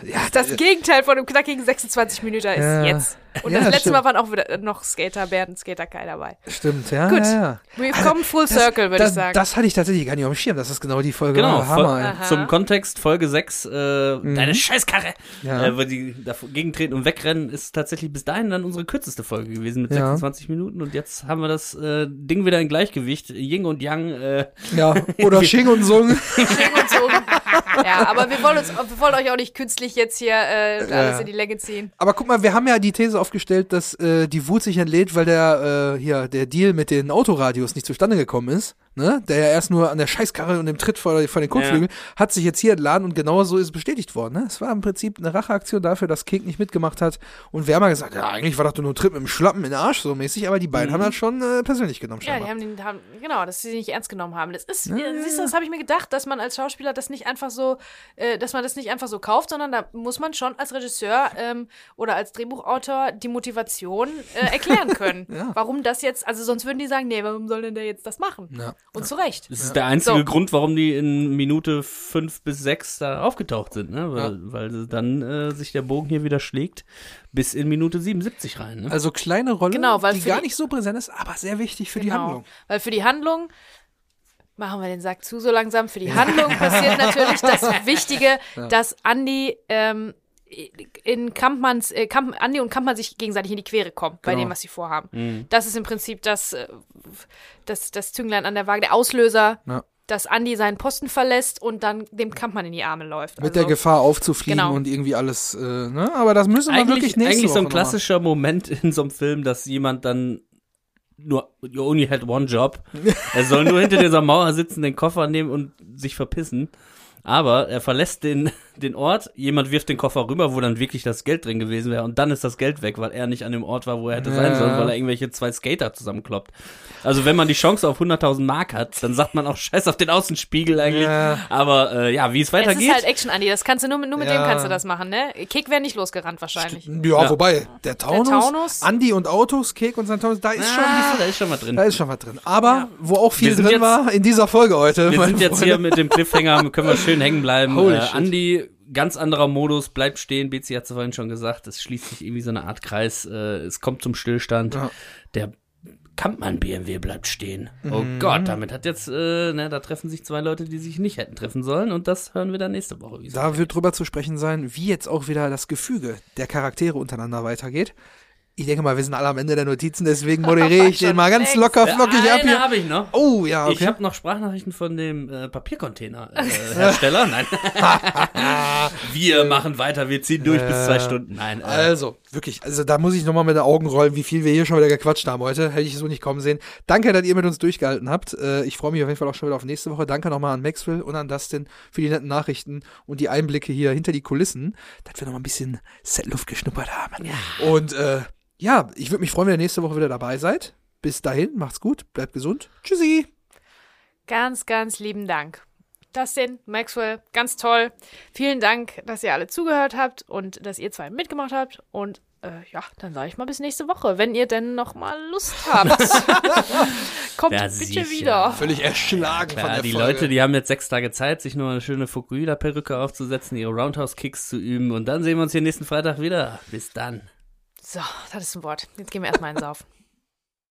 Ja, Das Gegenteil von einem knackigen 26 Minuten ist Ja. jetzt. Und Ja, das letzte stimmt. Mal waren auch wieder noch Skater, Bernd und Skater Kai dabei. Stimmt, ja. Gut. Ja, ja. Wir kommen full circle, würde ich sagen. Das hatte ich tatsächlich gar nicht auf dem Schirm, dass das genau die Folge Genau, war. Hammer. Aha. Zum Kontext, Folge 6, äh, deine Scheißkarre, Mhm. Ja. äh, wo die dagegen treten und wegrennen, ist tatsächlich bis dahin dann unsere kürzeste Folge gewesen mit Ja. 26 Minuten und jetzt haben wir das äh, Ding wieder in Gleichgewicht, Ying und Yang, äh, Ja, oder Xing und Sung. Schwing und so. Ja, aber wir wollen, uns, wir wollen euch auch nicht künstlich jetzt hier äh, alles Ja. in die Länge ziehen. Aber guck mal, wir haben ja die These aufgestellt, dass äh, die Wut sich entlädt, weil der äh, hier der Deal mit den Autoradios nicht zustande gekommen ist. Ne? Der ja erst nur an der Scheißkarre und dem Tritt vor, vor den Kotflügeln hat sich jetzt hier entladen und genau so ist es bestätigt worden. Ne? Es war im Prinzip eine Racheaktion dafür, dass Kek nicht mitgemacht hat. Und wir haben ja gesagt, ja, eigentlich war das doch nur ein Trip mit dem Schlappen in den Arsch so mäßig, aber die beiden haben das schon äh, persönlich genommen. Ja, die haben den, haben, genau, dass sie nicht ernst genommen haben. Das ist, äh, siehst du, das habe ich mir gedacht, dass man als Schauspieler das nicht einfach so, äh, dass man das nicht einfach so kauft, sondern da muss man schon als Regisseur ähm, oder als Drehbuchautor die Motivation äh, erklären können. Ja. Warum das jetzt, also sonst würden die sagen, nee, warum soll denn der jetzt das machen? Ja. Und zu Recht. Das ist der einzige So. Grund, warum die in Minute fünf bis sechs da aufgetaucht sind, ne? Weil, weil dann äh, sich der Bogen hier wieder schlägt bis in Minute 77 rein. Ne? Also kleine Rolle, Genau, weil die gar die- nicht so präsent ist, aber sehr wichtig für die Genau. Handlung. Weil für die Handlung machen wir den Sack zu so langsam. Für die Handlung passiert natürlich das Wichtige, dass Andi ähm, in Kampmanns, äh, Kamp, Andi und Kampmann sich gegenseitig in die Quere kommen bei Genau. dem, was sie vorhaben. Das ist im Prinzip das, äh, das, das Zünglein an der Waage, der Auslöser, Ja. dass Andi seinen Posten verlässt und dann dem Kampmann in die Arme läuft. Mit Also, der Gefahr aufzufliegen genau. und irgendwie alles, äh, ne? Aber das müssen wir wirklich eigentlich nächste eigentlich so ein Woche noch machen. klassischer Moment in so einem Film, dass jemand dann nur, you only had one job. er soll nur hinter dieser Mauer sitzen, den Koffer nehmen und sich verpissen. Aber er verlässt den, den Ort, jemand wirft den Koffer rüber, wo dann wirklich das Geld drin gewesen wäre und dann ist das Geld weg, weil er nicht an dem Ort war, wo er hätte sein Ja. sollen, weil er irgendwelche zwei Skater zusammenkloppt. Also wenn man die Chance auf 100.000 Mark hat, dann sagt man auch Scheiß auf den Außenspiegel eigentlich. Ja. Aber äh, ja, wie es weitergeht. ist halt Action, Andi. Das kannst du nur, mit- nur mit Ja. dem kannst du das machen, ne? Kick wäre nicht losgerannt wahrscheinlich. Ja, Ja. wobei, der Taunus, Taunus- Andi und Autos, Kek und sein Taunus, da ist schon ah, da ist schon mal drin. Da ist schon was drin. Aber wo auch viel drin jetzt- war, in dieser Folge heute. Wir sind jetzt Freunde. hier mit dem Cliffhanger, können wir schön hängen bleiben. Holy Äh. Andi, ganz anderer Modus, bleibt stehen. Bezi hat es vorhin schon gesagt, es schließt sich irgendwie so eine Art Kreis. Äh, es kommt zum Stillstand. Ja. Der Kampmann BMW bleibt stehen. Oh Gott, damit hat jetzt, äh, ne, da treffen sich zwei Leute, die sich nicht hätten treffen sollen und das hören wir dann nächste Woche. Da wird drüber zu sprechen sein, wie jetzt auch wieder das Gefüge der Charaktere untereinander weitergeht. Ich denke mal, wir sind alle am Ende der Notizen, deswegen moderiere ich den mal ganz locker flockig ab hier. habe ich noch. Oh, ja, Ich okay. habe noch Sprachnachrichten von dem äh, Papiercontainer-Hersteller. Nein. wir machen weiter, wir ziehen durch bis zwei Stunden. Nein. Äh, Also, wirklich, also da muss ich nochmal mit den Augen rollen, wie viel wir hier schon wieder gequatscht haben heute. Hätte ich so nicht kommen sehen. Danke, dass ihr mit uns durchgehalten habt. Äh, ich freue mich auf jeden Fall auch schon wieder auf nächste Woche. Danke nochmal an Maxwell und an Dustin für die netten Nachrichten und die Einblicke hier hinter die Kulissen, dass wir nochmal ein bisschen Setluft geschnuppert haben. Und äh, ja, ich würde mich freuen, wenn ihr nächste Woche wieder dabei seid. Bis dahin, macht's gut, bleibt gesund. Tschüssi. Ganz, ganz lieben Dank. Dustin, Maxwell, ganz toll. Vielen Dank, dass ihr alle zugehört habt und dass ihr zwei mitgemacht habt. Und äh, ja, dann sage ich mal bis nächste Woche, wenn ihr denn noch mal Lust habt. Kommt Ja, bitte sicher. wieder. Völlig erschlagen von Klar, der die Folge. Leute, die haben jetzt sechs Tage Zeit, sich nur eine schöne Fukuhila-Perücke aufzusetzen, ihre Roundhouse-Kicks zu üben und dann sehen wir uns hier nächsten Freitag wieder. Bis dann. So, das ist ein Wort. Jetzt gehen wir erstmal ins Saufen.